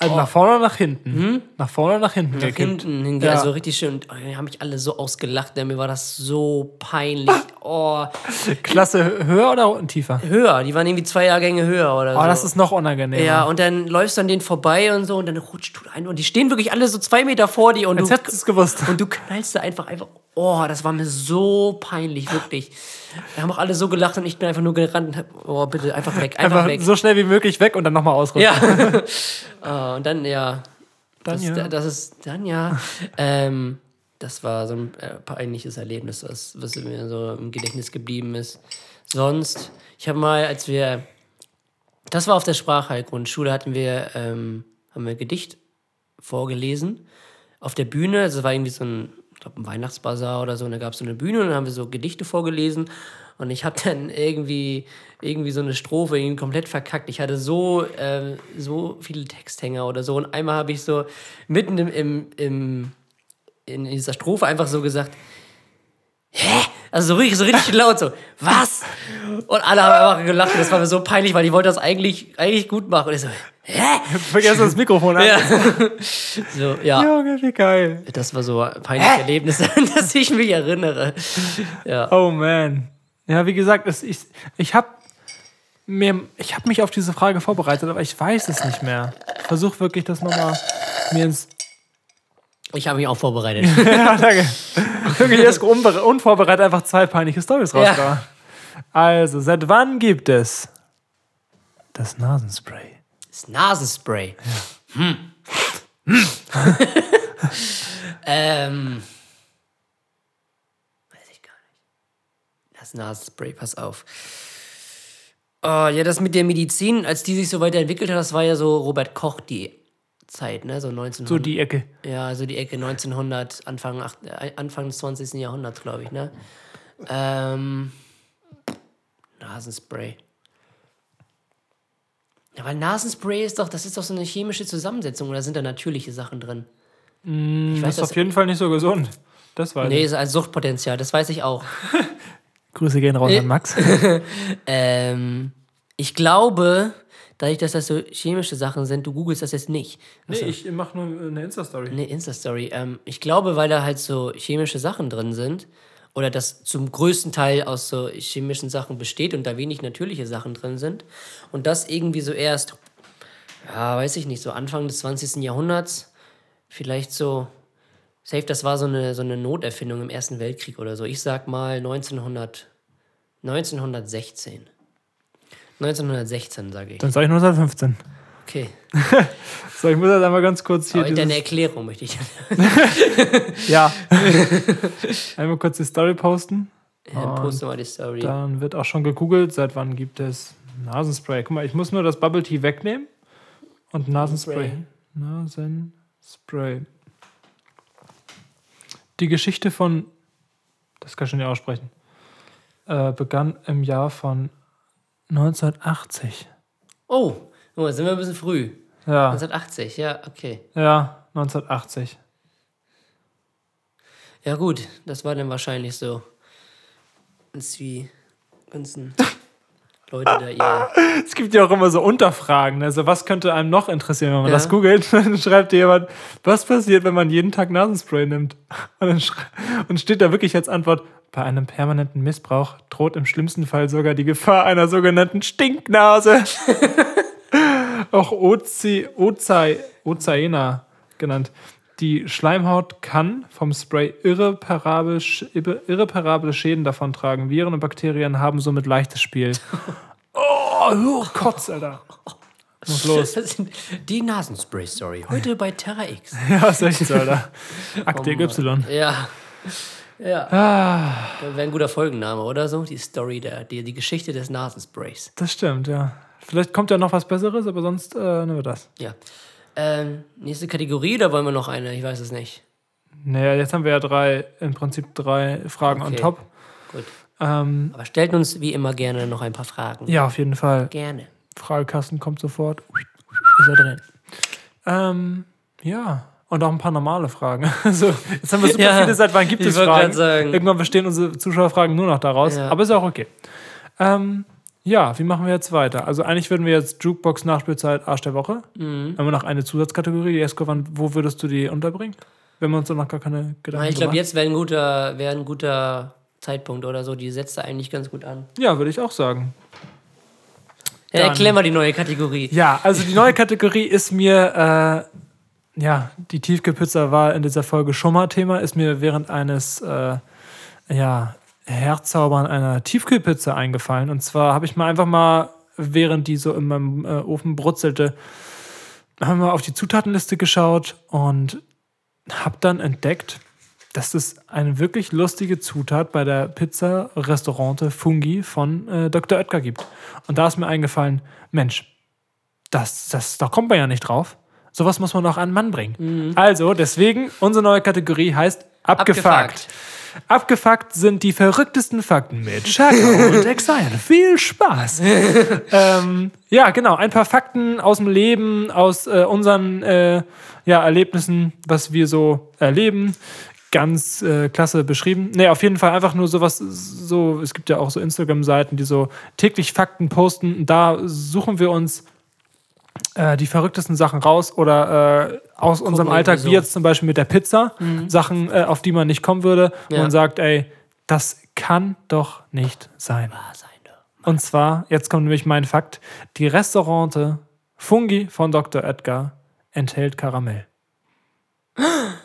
Also nach vorne oder nach hinten? Nach vorne oder nach hinten Oh. Hm? nach gekippt? hinten hingegangen, Ja. also richtig schön. Und die haben mich alle so ausgelacht, denn mir war das so peinlich. (laughs) Oh, Klasse höher oder unten tiefer? höher, die waren irgendwie zwei Jahrgänge höher oder Oh, so. das ist noch unangenehmer. ja, und dann läufst du an denen vorbei und so und dann rutscht du ein und die stehen wirklich alle so zwei Meter vor dir und Jetzt du, hättest du es gewusst. und du knallst da einfach einfach. Oh, das war mir so peinlich, wirklich. Wir haben auch alle so gelacht und ich bin einfach nur gerannt und hab, oh, bitte, einfach weg, einfach, Einfach weg. so schnell wie möglich weg und dann nochmal ausrutschen. Ja. Ah, (laughs) (laughs) und dann, ja. Dann das, ja. das ist dann ja. ähm, Das war so ein äh, peinliches Erlebnis, was, was mir so im Gedächtnis geblieben ist. Sonst, ich habe mal, als wir, das war auf der Sprachheilgrundschule, hatten wir, ähm, haben wir Gedicht vorgelesen auf der Bühne. Es war irgendwie so ein, ich glaube, ein Weihnachtsbazar oder so. Und da gab es so eine Bühne und dann haben wir so Gedichte vorgelesen. Und ich habe dann irgendwie, irgendwie so eine Strophe irgendwie komplett verkackt. Ich hatte so, äh, so viele Texthänger oder so. Und einmal habe ich so mitten im, im, im, in dieser Strophe einfach so gesagt, hä? Also so richtig, so richtig laut so, was? Und alle haben einfach gelacht. Und das war mir so peinlich, weil ich wollte das eigentlich, eigentlich gut machen. Und ich so, hä? (laughs) Vergessen das Mikrofon an. Ja. (laughs) so, ja. Junge, wie geil. Das war so ein peinliches Erlebnis, an (laughs) das ich mich erinnere. Ja. Oh man. Ja, wie gesagt, es, ich, ich habe mir, ich habe mich auf diese Frage vorbereitet, aber ich weiß es nicht mehr. Ich versuche wirklich das nochmal mir ins. Ich habe mich auch vorbereitet. (laughs) ja, danke. Wirklich erst unvorbereitet einfach zwei peinliche Stories Ja. rausgehauen. Also, seit wann gibt es das Nasenspray? Das Nasenspray. Hm. (laughs) ähm. Weiß ich gar nicht. Das Nasenspray, pass auf. Oh, ja, das mit der Medizin, als die sich so weiterentwickelt hat, das war ja so Robert Koch die Zeit, ne? So 1900. So die Ecke. Ja, so die Ecke 1900, Anfang, äh, Anfang des 20. Jahrhunderts, glaube ich, ne? Ähm, Nasenspray. Ja, weil Nasenspray ist doch, das ist doch so eine chemische Zusammensetzung oder sind da natürliche Sachen drin? ich Das ist auf jeden Fall nicht so gesund. Das weiß Nee, ich. ist ein Suchtpotenzial, das weiß ich auch. (laughs) Grüße gehen raus an Max. (laughs) Ähm, ich glaube, dadurch, dass das so chemische Sachen sind, du googelst das jetzt nicht. nee, ich mache nur eine Insta-Story. Eine Insta-Story. Ähm, ich glaube, weil da halt so chemische Sachen drin sind oder das zum größten Teil aus so chemischen Sachen besteht und da wenig natürliche Sachen drin sind und das irgendwie so erst, ja, weiß ich nicht, so Anfang des 20. Jahrhunderts, vielleicht so, safe, das war so eine, so eine Noterfindung im Ersten Weltkrieg oder so. Ich sag mal 1900, 1916. 1916, sage ich. Dann sage ich 1915. Okay. (laughs) So, ich muss jetzt einmal ganz kurz hier. Aber deine Erklärung möchte ich. (laughs) (laughs) ja. einmal kurz die Story posten. Ja, poste mal die Story. Dann wird auch schon gegoogelt, seit wann gibt es Nasenspray. Guck mal, ich muss nur das Bubble Tea wegnehmen und Nasenspray. Nasenspray. Die Geschichte von, das kann ich schon nicht aussprechen, äh, begann im Jahr von 1980. Oh, guck mal, sind wir ein bisschen früh. Ja, 1980, ja, okay. ja, 1980. Ja, gut, das war dann wahrscheinlich so. Als die ganzen Leute da ihr. (laughs) Es gibt ja auch immer so Unterfragen. Also, was könnte einem noch interessieren, wenn man Ja. das googelt? (laughs) Dann schreibt dir jemand, was passiert, wenn man jeden Tag Nasenspray nimmt? (laughs) Und dann und steht da wirklich als Antwort, bei einem permanenten Missbrauch droht im schlimmsten Fall sogar die Gefahr einer sogenannten Stinknase. (laughs) auch Ozi, Ozai, Ozaena genannt. Die Schleimhaut kann vom Spray irreparable, irreparable Schäden davontragen. Viren und Bakterien haben somit leichtes Spiel. (laughs) Oh, oh Kotz, Alter. Muss los. Das sind die Nasenspray-Story. Heute bei Terra X. (laughs) Ja, ist echt so, Alter. Akte Y. Ja. Ja. Ah, Das wäre ein guter Folgenname, oder so? Die Story, der, die, die Geschichte des Nasensprays. das stimmt, ja. Vielleicht kommt ja noch was Besseres, aber sonst äh, nehmen wir das. Ja. Ähm, nächste Kategorie, da wollen wir noch eine? Ich weiß es nicht. Naja, jetzt haben wir ja drei, im Prinzip drei Fragen on Okay. top. Gut. Ähm, Aber stellt uns wie immer gerne noch ein paar Fragen. ja, auf jeden Fall. Gerne. Fragekasten kommt sofort. Ist er drin. Ähm, ja. Und auch ein paar normale Fragen. (laughs) Also, jetzt haben wir super Ja, viele, seit wann gibt es Fragen? Irgendwann bestehen unsere Zuschauerfragen nur noch daraus. Ja. Aber ist auch okay. Ähm, ja, wie machen wir jetzt weiter? Also eigentlich würden wir jetzt Jukebox Nachspielzeit Arsch der Woche. Mhm. Haben wir noch eine Zusatzkategorie, die Esco, wann, wo würdest du die unterbringen? Wenn wir uns da noch gar keine Gedanken Ich glaube, jetzt wäre ein, guter, wär ein guter Zeitpunkt oder so. Die setzt da eigentlich ganz gut an. machen? Ja, würde ich auch sagen. Ja, Dann- erklär mal die neue Kategorie. Ja, also die neue (laughs) Kategorie ist mir, äh, ja, die Tiefkühlpizza war in dieser Folge schon mal Thema, ist mir während eines, äh, ja, Herzaubern einer Tiefkühlpizza eingefallen. Und zwar habe ich mal einfach mal, während die so in meinem äh, Ofen brutzelte, haben wir auf die Zutatenliste geschaut und habe dann entdeckt, das ist eine wirklich lustige Zutat bei der Pizza Restaurante Fungi von äh, Dr. Oetker gibt. Und da ist mir eingefallen, Mensch, das, das, da kommt man ja nicht drauf. Sowas muss man noch an Mann bringen. Also, deswegen, unsere neue Kategorie heißt Abgefuckt. Abgefuckt. Abgefuckt sind die verrücktesten Fakten mit Chaka (laughs) und Exile. Viel Spaß. (laughs) ähm, ja, genau. Ein paar Fakten aus dem Leben, aus äh, unseren äh, ja, Erlebnissen, was wir so erleben. Ganz äh, klasse beschrieben. Nee, auf jeden Fall einfach nur sowas, so, es gibt ja auch so Instagram-Seiten, die so täglich Fakten posten. Da suchen wir uns äh, die verrücktesten Sachen raus oder äh, aus unserem Alltag, wieso. wie jetzt zum Beispiel mit der Pizza, Sachen, äh, auf die man nicht kommen würde, Ja. man sagt, ey, das kann doch nicht sein. Und zwar, jetzt kommt nämlich mein Fakt, die Restaurante Fungi von Dr. Edgar enthält Karamell. (gasps)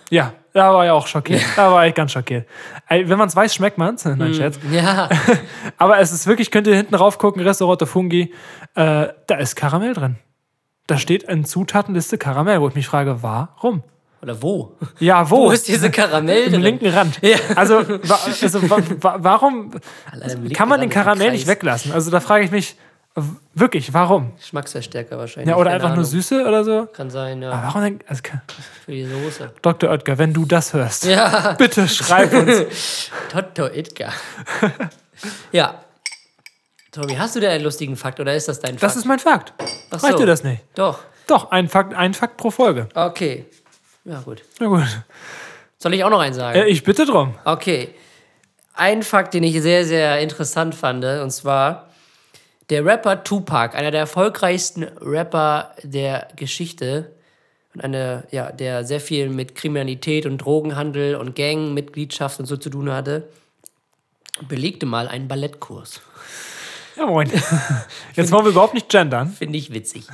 Ja, da war ich auch schockiert. Da war ich ganz schockiert. Wenn man es weiß, schmeckt man es. (laughs) Nein, Scherz. Ja, (laughs) Aber es ist wirklich, könnt ihr hinten rauf gucken, Restaurante Fungi, äh, da ist Karamell drin. Da steht in Zutatenliste Karamell, wo ich mich frage, warum? oder wo? Ja, wo? (laughs) Wo ist diese Karamell Im drin? linken Rand. Also, wa also wa warum im linken kann man den Karamell nicht weglassen? Also da frage ich mich wirklich, warum? Geschmacksverstärker wahrscheinlich. Ja, oder keine einfach nur Ahnung. Süße oder so? Kann sein, ja. Aber warum denn? Also, Für die Soße. Dr. Oetker, wenn du das hörst, Ja, bitte schreib uns. (laughs) Toto Itka. (laughs) ja. Tobi, hast du da einen lustigen Fakt oder ist das dein Fakt? Das ist mein Fakt. Ach Reicht so. dir das nicht? Doch. Doch, ein Fakt, ein Fakt pro Folge. Okay. Ja, gut. Na gut. Soll ich auch noch einen sagen? Äh, ich bitte drum. Okay. Ein Fakt, den ich sehr, sehr interessant fand, und zwar der Rapper Tupac, einer der erfolgreichsten Rapper der Geschichte und eine, ja, der sehr viel mit Kriminalität und Drogenhandel und Gangmitgliedschaft und so zu tun hatte, belegte mal einen Ballettkurs. Ja, moin. (laughs) Jetzt wollen wir überhaupt nicht gendern. Finde ich witzig.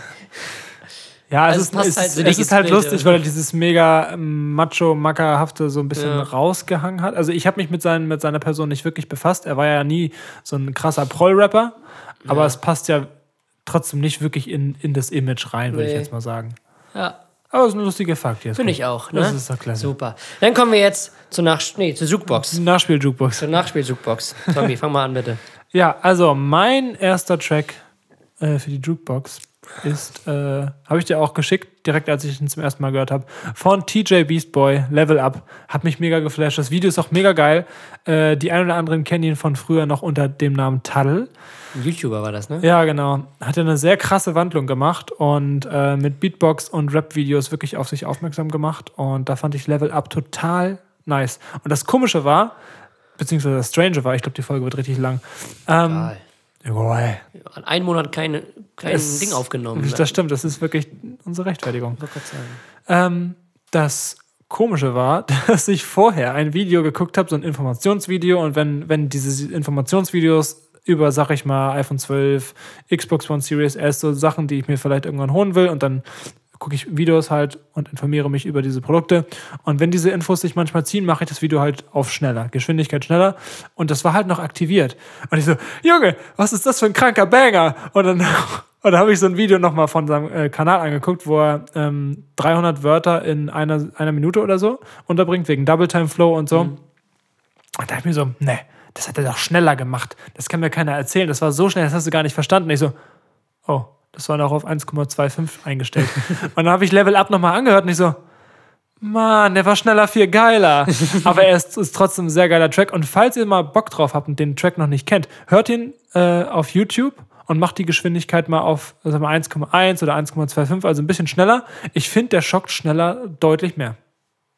Ja, es Also es ist, passt es, halt es nicht ist halt lustig, ja. weil er dieses mega ähm, macho-mackerhafte so ein bisschen Ja. rausgehangen hat. Also ich habe mich mit, seinen, mit seiner Person nicht wirklich befasst. Er war ja nie so ein krasser Proll-Rapper, aber es passt ja trotzdem nicht wirklich in, in das Image rein, würde ich Nee. jetzt mal sagen. Ja, Aber es ist ein lustiger Fakt jetzt. finde ich auch. Ne? Das ist doch klasse. Super. Dann kommen wir jetzt zur, Nach nee, zur Jukebox. Nachspiel-Jukebox. Zur Nachspiel-Jukebox. Tommy, fang mal an, bitte. (laughs) Ja, also mein erster Track äh, für die Jukebox ist, äh, habe ich dir auch geschickt, direkt als ich ihn zum ersten Mal gehört habe, von TJ Beastboy, Level Up. Hat mich mega geflasht. Das Video ist auch mega geil. Äh, die ein oder anderen kennen ihn von früher noch unter dem Namen Taddle. YouTuber war das, ne? Ja, genau. Hat ja eine sehr krasse Wandlung gemacht und äh, mit Beatbox und Rap-Videos wirklich auf sich aufmerksam gemacht. Und da fand ich Level Up total nice. Und das Komische war, beziehungsweise das Strange war, ich glaube, die Folge wird richtig lang. Ähm, Jawohl. An einem Monat keine, kein Es- Ding aufgenommen. ne? Das stimmt, das ist wirklich unsere Rechtfertigung. Ähm, das Komische war, (laughs) dass ich vorher ein Video geguckt habe, so ein Informationsvideo, und wenn, wenn diese Informationsvideos über, sag ich mal, iPhone 12, Xbox One Series S, so Sachen, die ich mir vielleicht irgendwann holen will, und dann gucke ich Videos halt und informiere mich über diese Produkte. Und wenn diese Infos sich manchmal ziehen, mache ich das Video halt auf schneller, Geschwindigkeit schneller. Und das war halt noch aktiviert. Und ich so, Junge, was ist das für ein kranker Banger? Und dann, (laughs) und dann habe ich so ein Video nochmal von seinem äh, Kanal angeguckt, wo er ähm, 300 Wörter in einer, einer Minute oder so unterbringt, wegen Double Time Flow und so. Und da dachte ich mir so, ne, das hat er doch schneller gemacht. Das kann mir keiner erzählen. Das war so schnell, das hast du gar nicht verstanden. Und ich so, oh, das war noch auf 1,25 eingestellt. (laughs) und dann habe ich Level Up nochmal angehört und ich so, Mann, der war schneller viel geiler. (laughs) Aber er ist, ist trotzdem ein sehr geiler Track. Und falls ihr mal Bock drauf habt und den Track noch nicht kennt, hört ihn äh, auf YouTube und macht die Geschwindigkeit mal auf sagen wir, 1,1 oder 1,25, also ein bisschen schneller. Ich finde, der schockt schneller deutlich mehr.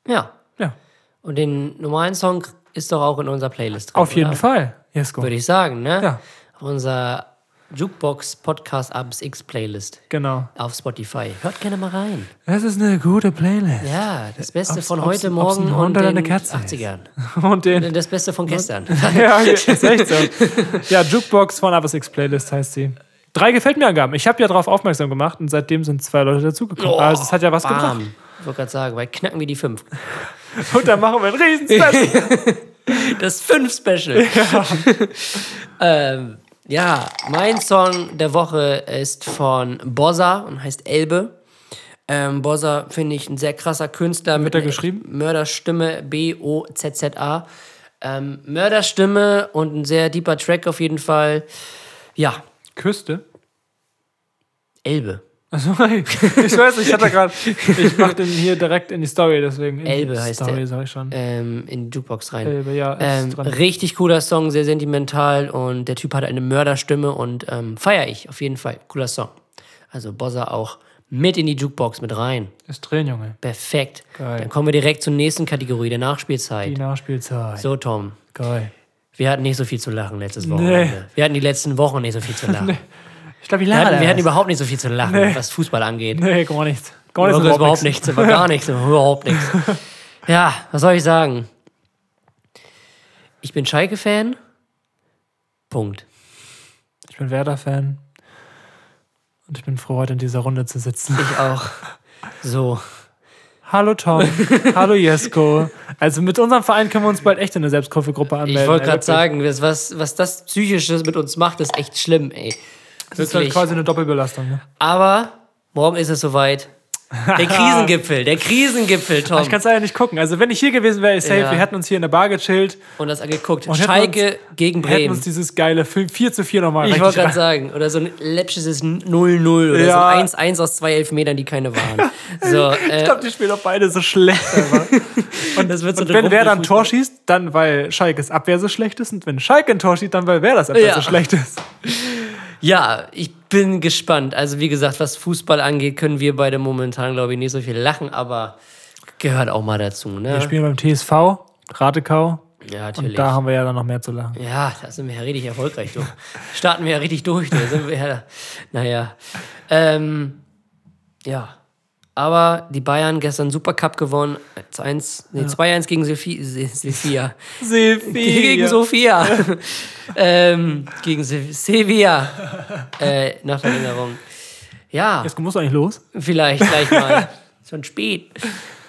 Ja. Ja, Und den normalen Song ist doch auch in unserer Playlist drin. auf jeden oder? Fall. Jesko. Würde ich sagen, ne? Ja. Auf unserer Jukebox Podcast Abends X Playlist Genau. auf Spotify. Hört gerne mal rein. Das ist eine gute Playlist. Ja, das Beste Ob's- von ob's- heute, Morgen und den eine Katze ist. 80ern. (laughs) Und den. Das Beste von gestern. (laughs) ja, ist echt so. Ja, Jukebox von Abas X Playlist heißt sie. Drei gefällt mir Angaben. Ich habe ja darauf aufmerksam gemacht und seitdem sind zwei Leute dazugekommen. also es hat ja was Bam. gebracht. Ich wollte gerade sagen, weil knacken wir die fünf. (laughs) Und dann machen wir ein riesen Special. Das fünf Special. Ja. ähm, ja, mein Song der Woche ist von Bossa und heißt Elbe. Ähm, Bozza finde ich ein sehr krasser Künstler. Mit er einer geschrieben? Mörderstimme, B-O-Z-Z-A. Ähm, Mörderstimme und ein sehr deeper Track auf jeden Fall. Ja, Küste. Elbe. Also, (laughs) ich weiß, ich hatte gerade, ich mach den hier direkt in die Story, deswegen. In Elbe die heißt Story, der. sag ich schon. Ähm, in die Jukebox rein. Elbe, ja, Ähm, richtig cooler Song, sehr sentimental und der Typ hat eine Mörderstimme und ähm, feiere ich auf jeden Fall. Cooler Song. Also Bozza auch mit in die Jukebox mit rein. Ist drin, Junge. Perfekt. Geil. Dann kommen wir direkt zur nächsten Kategorie, der Nachspielzeit. Die Nachspielzeit. So, Tom. Geil. Wir hatten nicht so viel zu lachen letztes Wochenende. Wir hatten die letzten Wochen nicht so viel zu (laughs) lachen. Ich glaube, ich Wir, lerne hatten, wir hatten überhaupt nicht so viel zu lachen, was Fußball angeht. Nee, gar nichts. Gar Überhaupt, nichts. überhaupt nichts, aber gar nichts, (laughs) überhaupt nichts. Ja, was soll ich sagen? Ich bin Schalke-Fan. Punkt. Ich bin Werder-Fan. Und ich bin froh, heute in dieser Runde zu sitzen. Ich auch. So. Hallo Tom. (laughs) Hallo Jesko. Also mit unserem Verein können wir uns bald echt in eine Selbsthilfegruppe anmelden. Ich wollte gerade sagen, was, was, was das Psychische mit uns macht, ist echt schlimm, ey. Das ist halt quasi eine Doppelbelastung. Ne? Aber morgen ist es soweit. Der (laughs) Krisengipfel, der Krisengipfel, Tom. Ich kann es leider nicht gucken. Also wenn ich hier gewesen wäre, safe, Ja. wir hätten uns hier in der Bar gechillt Und das angeguckt. Und hätten Schalke gegen hätten Bremen. uns dieses geile 4 zu 4 nochmal Ich wollte gerade sagen, oder so ein läppsches 0-0 oder Ja. so ein 1-1 aus zwei Elfmetern, die keine waren. (laughs) So, Ich äh, glaube, die spielen auch beide so schlecht. (laughs) und das wird so Und wenn wer dann ein. Tor schießt, dann weil Schalkes Abwehr so schlecht ist. Und wenn Schalke ein Tor schießt, dann weil wer das Abwehr Ja. so schlecht ist. Ja, ich bin gespannt. Also, wie gesagt, was Fußball angeht, können wir beide momentan, glaube ich, nicht so viel lachen, aber gehört auch mal dazu. Ne? Wir spielen beim TSV, Ratekau. Ja, natürlich. Und da haben wir ja dann noch mehr zu lachen. Ja, da sind wir ja richtig erfolgreich. Du. Starten wir ja richtig durch. Da sind wir ja, naja. Ähm, ja. Aber die Bayern gestern Supercup gewonnen. 1, nee, 2-1 gegen Sophia. Sophia. (laughs) Gegen Sofia. (laughs) ähm, gegen Se- Sevilla. Äh, nach der Erinnerung. Ja, Jetzt musst du eigentlich los. vielleicht gleich mal. (laughs) Schon spät.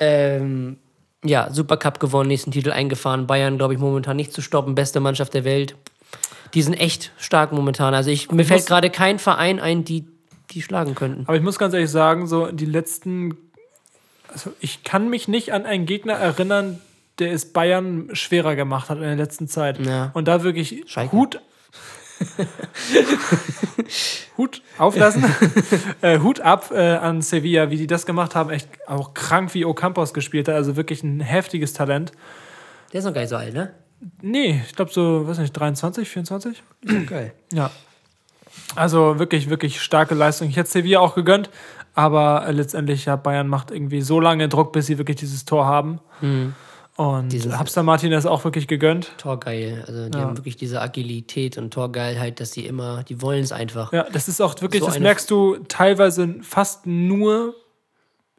Ähm, ja, Supercup gewonnen, nächsten Titel eingefahren. Bayern, glaube ich, momentan nicht zu stoppen. Beste Mannschaft der Welt. Die sind echt stark momentan. Also ich, mir fällt muss- gerade kein Verein ein, die die schlagen könnten. Aber ich muss ganz ehrlich sagen, so die letzten. Also ich kann mich nicht an einen Gegner erinnern, der es Bayern schwerer gemacht hat in der letzten Zeit. Ja. Und da wirklich Schalke. Hut. (laughs) Hut auflassen. (laughs) äh, Hut ab äh, an Sevilla, wie die das gemacht haben. Echt auch krank, wie Ocampos gespielt hat. Also wirklich ein heftiges Talent. Der ist noch gar nicht so alt, ne? Nee, ich glaube so, weiß nicht, 23, 24? Geil. Ja. Also wirklich, wirklich starke Leistung. Ich hätte Sevilla auch gegönnt, aber letztendlich ja, Bayern macht irgendwie so lange Druck, bis sie wirklich dieses Tor haben. Und Dieses- Habster Martinez auch wirklich gegönnt. Torgeil. Also die Ja. haben wirklich diese Agilität und Torgeilheit, dass die immer, die wollen es einfach. Ja, das ist auch wirklich, So das merkst du teilweise fast nur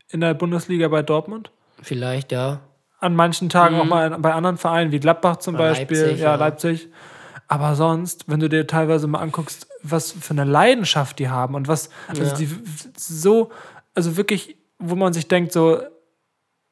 in der Bundesliga bei Dortmund. Vielleicht, ja. An manchen Tagen auch mal bei anderen Vereinen wie Gladbach zum Mhm. Oder Beispiel, Leipzig, ja, ja. Leipzig. Aber sonst, wenn du dir teilweise mal anguckst, was für eine Leidenschaft die haben und was, also Ja. die so, also wirklich, wo man sich denkt, so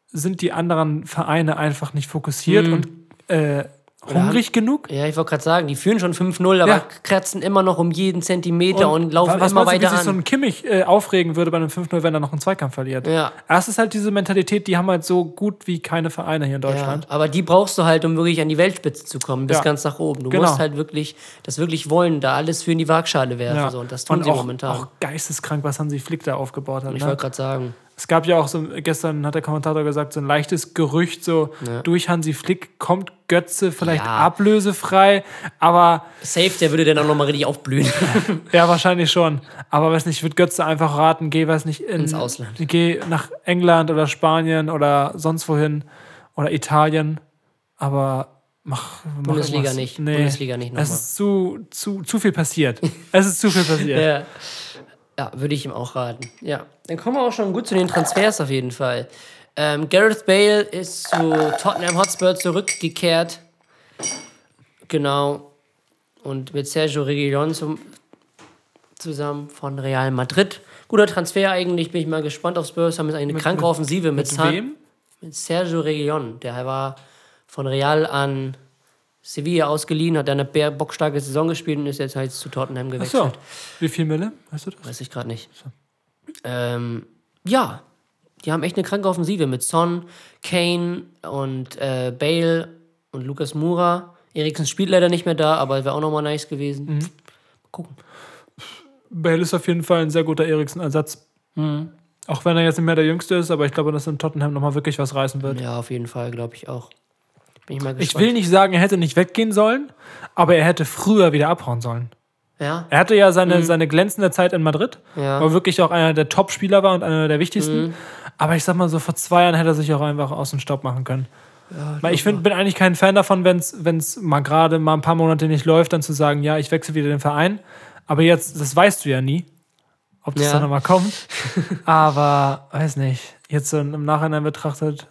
sind die anderen Vereine einfach nicht fokussiert und äh, hungrig genug? Ja, ich wollte gerade sagen, die führen schon 5-0, aber Ja. kratzen immer noch um jeden Zentimeter und, laufen was immer meinst du, weiter wie sich so an. ein Kimmich äh, aufregen würde bei einem 5-0, wenn er noch einen Zweikampf verliert? Ja. Das ist halt diese Mentalität, die haben halt so gut wie keine Vereine hier in Ja, Deutschland. aber die brauchst du halt, um wirklich an die Weltspitze zu kommen, bis Ja. ganz nach oben. Du Genau. musst halt wirklich das wirklich wollen, da alles für in die Waagschale werfen. So, und das tun und sie auch, momentan. auch geisteskrank, was Hansi Flick da aufgebaut hat. ich ne? wollte gerade sagen, Es gab ja auch so, gestern hat der Kommentator gesagt, so ein leichtes Gerücht, so durch Hansi Flick kommt Götze vielleicht Ja. ablösefrei, aber safe, der würde dann auch nochmal richtig aufblühen. (laughs) ja, wahrscheinlich schon. Aber weiß nicht, ich würde Götze einfach raten, geh, weiß nicht, in, Ins Ausland. Geh nach England oder Spanien oder sonst wohin oder Italien, aber mach, mach Bundesliga nicht. Nee, Bundesliga nicht Es nochmal. ist zu, zu, zu viel passiert. es ist zu viel passiert. (laughs) ja. Ja, würde ich ihm auch raten. Ja, dann kommen wir auch schon gut zu den Transfers auf jeden Fall. Ähm, Gareth Bale ist zu Tottenham Hotspur zurückgekehrt. Genau. Und mit Sergio Reguilon zum, zusammen von Real Madrid. Guter Transfer eigentlich, bin ich mal gespannt auf Spurs. Haben jetzt eine kranke mit- Offensive mit, Mit wem? mit Sergio Reguilon. Der war von Real an Sevilla ausgeliehen, hat eine bockstarke Saison gespielt und ist jetzt halt zu Tottenham Ach gewechselt. so. Wie viel Mille? Weißt du das? Weiß ich gerade nicht. Ähm, ja, Die haben echt eine kranke Offensive mit Son, Kane und äh, Bale und Lukas Moura. Eriksen spielt leider nicht mehr da, aber wäre auch nochmal nice gewesen. Mhm. Mal gucken. Bale ist auf jeden Fall ein sehr guter Eriksen-Ersatz. Mhm. Auch wenn er jetzt nicht mehr der Jüngste ist, aber ich glaube, dass in Tottenham nochmal wirklich was reißen wird. Ja, auf jeden Fall, glaube ich auch. Bin ich mal Ich will nicht sagen, er hätte nicht weggehen sollen, aber er hätte früher wieder abhauen sollen. Ja, Er hatte ja seine, seine glänzende Zeit in Madrid, Ja. wo er wirklich auch einer der Top-Spieler war und einer der wichtigsten. Mhm. Aber ich sag mal so, vor zwei Jahren hätte er sich auch einfach aus dem Staub machen können. Weil ich find, bin eigentlich kein Fan davon, wenn es mal gerade mal ein paar Monate nicht läuft, dann zu sagen, ja, ich wechsle wieder den Verein. Aber jetzt, das weißt du ja nie, ob das Ja. dann nochmal kommt. (laughs) Aber weiß nicht. Jetzt im Nachhinein betrachtet,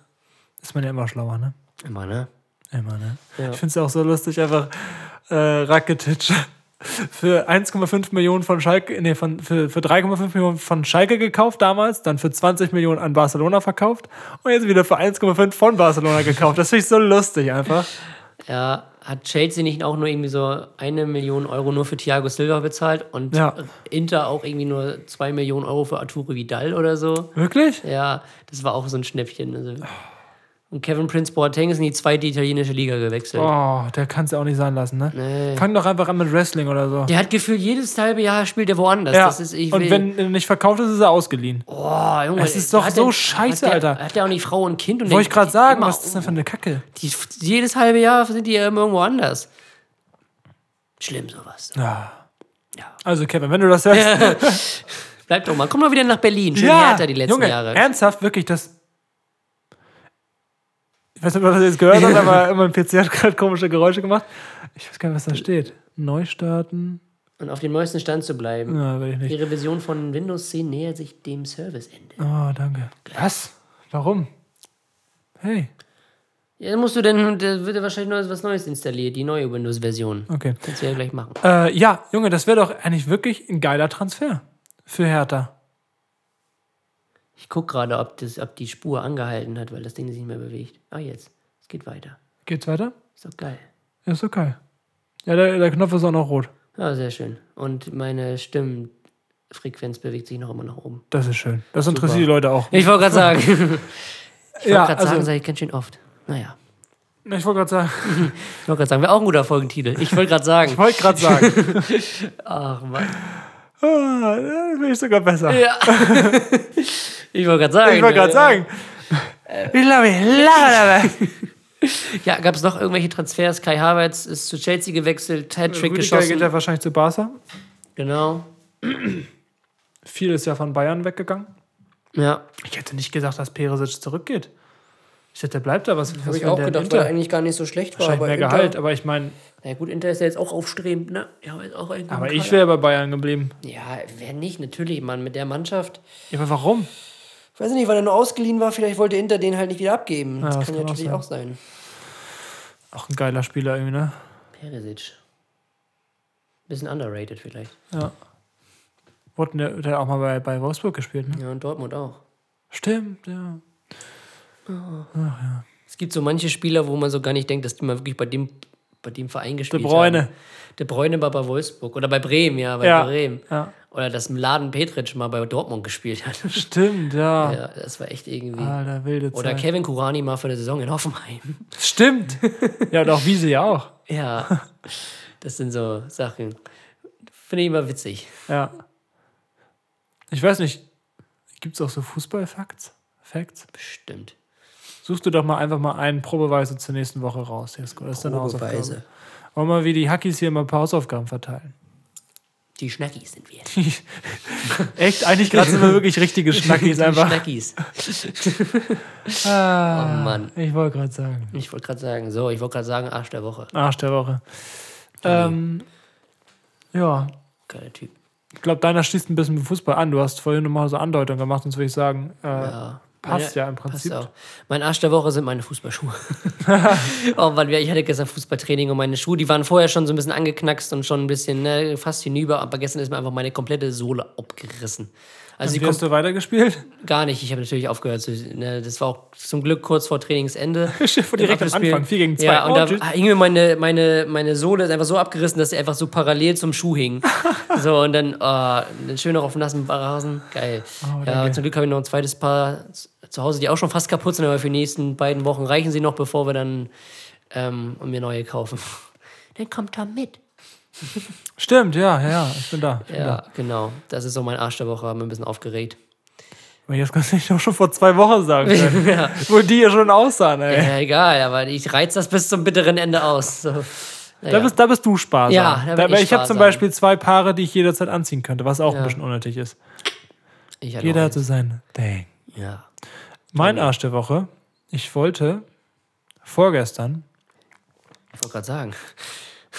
ist man ja immer schlauer, ne? immer, ne? Immer, ne? Ja. Ich finde es ja auch so lustig, einfach äh, Rakitic (laughs) für 1,5 Millionen von Schalke, nee, von, für, für 3,5 Millionen von Schalke gekauft damals, dann für 20 Millionen an Barcelona verkauft und jetzt wieder für 1,5 von Barcelona gekauft. Das finde ich so lustig einfach. Ja, hat Chelsea nicht auch nur irgendwie so eine Million Euro nur für Thiago Silva bezahlt und Ja. Inter auch irgendwie nur zwei Millionen Euro für Arturo Vidal oder so? Wirklich? Ja, das war auch so ein Schnäppchen. Also. Und Kevin Prince Boateng ist in die zweite italienische Liga gewechselt. Oh, der kann es ja auch nicht sein lassen, ne? Nee. Fang doch einfach an mit Wrestling oder so. Der hat gefühlt jedes halbe Jahr spielt er woanders. Ja. Das ist, und wenn er nicht verkauft ist, ist er ausgeliehen. Oh, Junge, Es ist doch so der- scheiße, hat der, Alter. Hat der auch nicht Frau und Kind? Und Wollte ich gerade sagen, was ist das denn für eine Kacke? Die, jedes halbe Jahr sind die irgendwo anders. Schlimm sowas. Ja. Ja. Also, Kevin, wenn du das hörst. (laughs) Bleib doch mal. Komm mal wieder nach Berlin. Schön härter die letzten Junge, Jahre. Ernsthaft, wirklich, das. Ich weiß nicht, ob ihr das jetzt gehört habt, aber mein PC hat gerade komische Geräusche gemacht. Ich weiß gar nicht, was da steht. Neu starten. Und auf dem neuesten Stand zu bleiben. Na, will ich nicht. Die Revision von Windows 10 nähert sich dem Serviceende. Oh, danke. Was? Warum? Hey. Ja, musst du denn, da wird ja wahrscheinlich neues, was Neues installiert, die neue Windows-Version. Okay. Kannst du ja gleich machen. Äh, ja, Junge, das wäre doch eigentlich wirklich ein geiler Transfer für Hertha. Ich guck gerade, ob, das- ob die Spur angehalten hat, weil das Ding sich nicht mehr bewegt. Ah, jetzt. Es geht weiter. Geht's weiter? Ist doch geil. Ja, ist okay. Ja, der, der Knopf ist auch noch rot. Ja, sehr schön. Und meine Stimmenfrequenz bewegt sich noch immer nach oben. Das ist schön. Das interessiert die Leute auch. Ich wollte gerade sagen. (laughs) (laughs) Ich wollte ja, gerade sagen, also, sage ich ganz schön oft. Naja. ich wollte gerade sagen. (laughs) Ich wollte gerade sagen, wäre auch ein guter Folgentitel. Ich wollte gerade sagen. Ich wollte gerade sagen. Ach, Mann. Ah, das bin ich sogar besser. Ja. (laughs) ich wollte gerade sagen. Ich wollte gerade äh, sagen. Ich glaube, ich lache dabei. (laughs) Ja, gab es noch irgendwelche Transfers? Kai Havertz ist zu Chelsea gewechselt, Hattrick geschossen. geht ja wahrscheinlich zu Barca. Genau. Viel ist ja von Bayern weggegangen. Ja. Ich hätte nicht gedacht, dass Peresic zurückgeht. Ich dachte, der bleibt da. Was, Habe ich auch gedacht, Inter? weil er eigentlich gar nicht so schlecht war. Aber mehr Inter, Gehalt, aber ich meine, Na gut, Inter ist ja jetzt auch aufstrebend, ne? Ja, aber ist auch aber ich wäre bei Bayern geblieben. Ja, wer nicht, natürlich, Mann, mit der Mannschaft. Ja, aber warum? Ich weiß nicht, weil er nur ausgeliehen war, vielleicht wollte Inter den halt nicht wieder abgeben. das, das kann kann ja auch natürlich sein. auch sein. Auch ein geiler Spieler irgendwie, ne? Peresic. Bisschen underrated vielleicht. Ja. Wurde der, der hat auch mal bei, bei Wolfsburg gespielt, ne? Ja, und Dortmund auch. Stimmt, ja. Es gibt so manche Spieler, wo man so gar nicht denkt, dass die mal wirklich bei dem, bei dem Verein De gespielt Bruyne. haben. De Bruyne war bei Wolfsburg. Oder bei Bremen, ja, bei Ja. Bremen. Ja. Oder dass Mladen Petric mal bei Dortmund gespielt hat. (laughs) Stimmt, ja. ja, das war echt irgendwie. Alter, wilde Oder Zeit. Kevin Kurani mal für eine Saison in Hoffenheim. Stimmt. (laughs) ja, und auch Wiese ja auch. Ja, das sind so Sachen. Finde ich immer witzig. Ja. Ich weiß nicht, gibt es auch so Fußball-Facts? Facts? Bestimmt. Suchst du doch mal einfach mal einen probeweise zur nächsten Woche raus. Jesko. Das ist deine Hausaufgabe. Probeweise. Wollen wir mal wie die Hackis hier mal ein paar Hausaufgaben verteilen. Die Schnackis sind wir. (laughs) Echt? Eigentlich gerade sind wir wirklich richtige Schnackis Die einfach. Schnackis. (laughs) Ah, Oh Mann. Ich wollte gerade sagen. Ich wollte gerade sagen, so, ich wollte gerade sagen, Arsch der Woche. Arsch der Woche. Ähm, ja, Geiler Typ. ich glaube, deiner schließt ein bisschen mit Fußball an. Du hast vorhin nochmal so Andeutung gemacht, sonst würde ich sagen, äh, Ja. Passt Meine- ja im Prinzip. Passt auch. Mein Arsch der Woche sind meine Fußballschuhe. (laughs) oh Mann, ich hatte gestern Fußballtraining und meine Schuhe, die waren vorher schon so ein bisschen angeknackst und schon ein bisschen ne, fast hinüber, aber gestern ist mir einfach meine komplette Sohle abgerissen. Also Wie hast du weitergespielt? Gar nicht, ich habe natürlich aufgehört. Zu, ne, das war auch zum Glück kurz vor Trainingsende. (laughs) Vor direkt am. Anfang, 4 gegen 2. Ja, und Oh, da tschüss. hing mir meine, meine, meine Sohle ist einfach so abgerissen, dass sie einfach so parallel zum Schuh hing. (laughs) so, und dann, oh, dann schön noch auf nassem Rasen. Geil. Oh, ja, zum Glück habe ich noch ein zweites Paar zu Hause, die auch schon fast kaputt sind, aber für die nächsten beiden Wochen reichen sie noch, bevor wir dann ähm, und mir neue kaufen. Dann kommt Tom mit. Stimmt, ja, ja, ja, ich bin da. Ich bin da. Ja, genau. Das ist so mein Arsch der Woche, haben wir ein bisschen aufgeregt. Aber jetzt kannst du nicht auch schon vor zwei Wochen sagen (laughs) können. Wo die ja schon aussahen, ey. Ja, egal, aber ich reiz das bis zum bitteren Ende aus. So. Da, Naja. bist, da bist du sparsam. Ja, da bin ich ich habe zum. Beispiel zwei Paare, die ich jederzeit anziehen könnte, was auch Ja. ein bisschen unnötig ist. Halt Jeder hat so sein Ding. nicht. Ja. Mein Arsch der Woche. Ich wollte vorgestern, Ich wollte gerade sagen.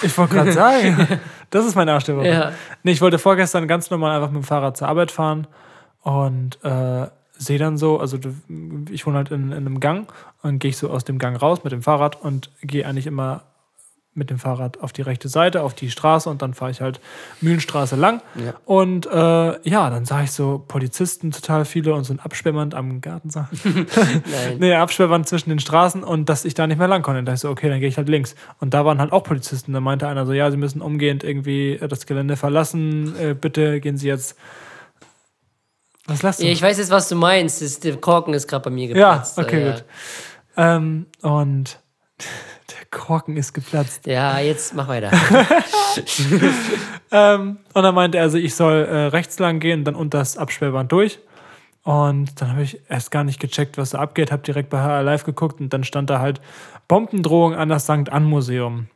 Ich wollte gerade sagen, (laughs) das ist mein Arsch der Woche. Ja. Nee, ich wollte vorgestern ganz normal einfach mit dem Fahrrad zur Arbeit fahren und äh, sehe dann so, also ich wohne halt in, in einem Gang und gehe ich so aus dem Gang raus mit dem Fahrrad und gehe eigentlich immer mit dem Fahrrad auf die rechte Seite, auf die Straße und dann fahre ich halt Mühlenstraße lang. Ja. Und äh, ja, dann sah ich so Polizisten total viele und so ein Absperrband am Gartensaal. (laughs) (laughs) Nein. nee, Absperrband zwischen den Straßen und dass ich da nicht mehr lang konnte. Da dachte ich so, okay, dann gehe ich halt links. Und da waren halt auch Polizisten. Da meinte einer so, ja, sie müssen umgehend irgendwie äh, das Gelände verlassen. Äh, bitte gehen Sie jetzt. Was lasst du? Ja, ich weiß jetzt, was du meinst. Das, der Korken ist gerade bei mir ja, geplatzt. okay, ja. gut. Ähm, und der Korken ist geplatzt. Ja, jetzt mach weiter. (laughs) Ähm, und dann meinte er, also ich soll äh, rechts lang gehen, dann unter das Absperrband durch. Und dann habe ich erst gar nicht gecheckt, was da abgeht, habe direkt bei HR Live geguckt und dann stand da halt Bombendrohung an das St. Ann Museum.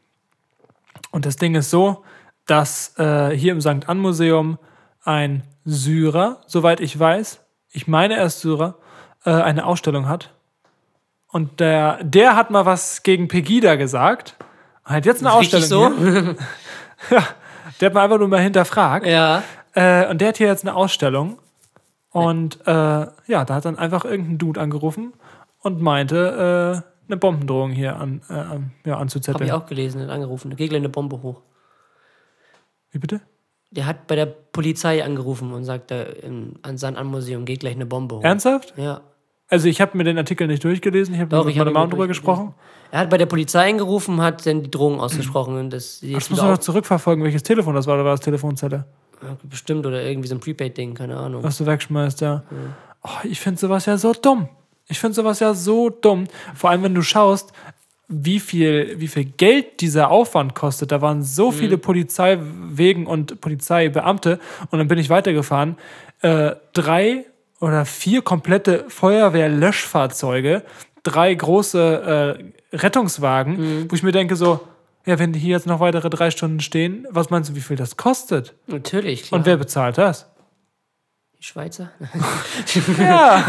Und das Ding ist so, dass äh, hier im St. Ann Museum ein Syrer, soweit ich weiß, ich meine er ist Syrer, äh, eine Ausstellung hat. Und der, der hat mal was gegen Pegida gesagt. Hat jetzt eine Richtig Ausstellung. so? (laughs) Ja, der hat mal einfach nur mal hinterfragt. Ja. Äh, und der hat hier jetzt eine Ausstellung. Und äh, ja, da hat dann einfach irgendein Dude angerufen und meinte, äh, eine Bombendrohung hier an, äh, ja, Habe ich anzuzetteln. auch gelesen, hat angerufen. Gegler eine Bombe hoch. Wie bitte? Der hat bei der Polizei angerufen und sagte, im, an San An Museum geht gleich eine Bombe hoch. Ernsthaft? Ja. Also ich habe mir den Artikel nicht durchgelesen, ich habe mit meiner Mom drüber gesprochen. Er hat bei der Polizei angerufen, hat dann die Drohung ausgesprochen. Und das, die Das jetzt muss man doch zurückverfolgen, welches Telefon das war, oder war das Telefonzelle? Ja, Bestimmt oder irgendwie so ein Prepaid-Ding, keine Ahnung. was du wegschmeißt, ja. Oh, ich finde sowas ja so dumm. Ich finde sowas ja so dumm. Vor allem, wenn du schaust, wie viel, wie viel Geld dieser Aufwand kostet. Da waren so viele Polizeiwegen und Polizeibeamte. Und dann bin ich weitergefahren. Äh, drei oder vier komplette Feuerwehrlöschfahrzeuge, drei große äh, Rettungswagen, wo ich mir denke so, ja, wenn die hier jetzt noch weitere drei Stunden stehen, was meinst du, wie viel das kostet? Natürlich, klar. Und wer bezahlt das? Die Schweizer? (laughs) Ja.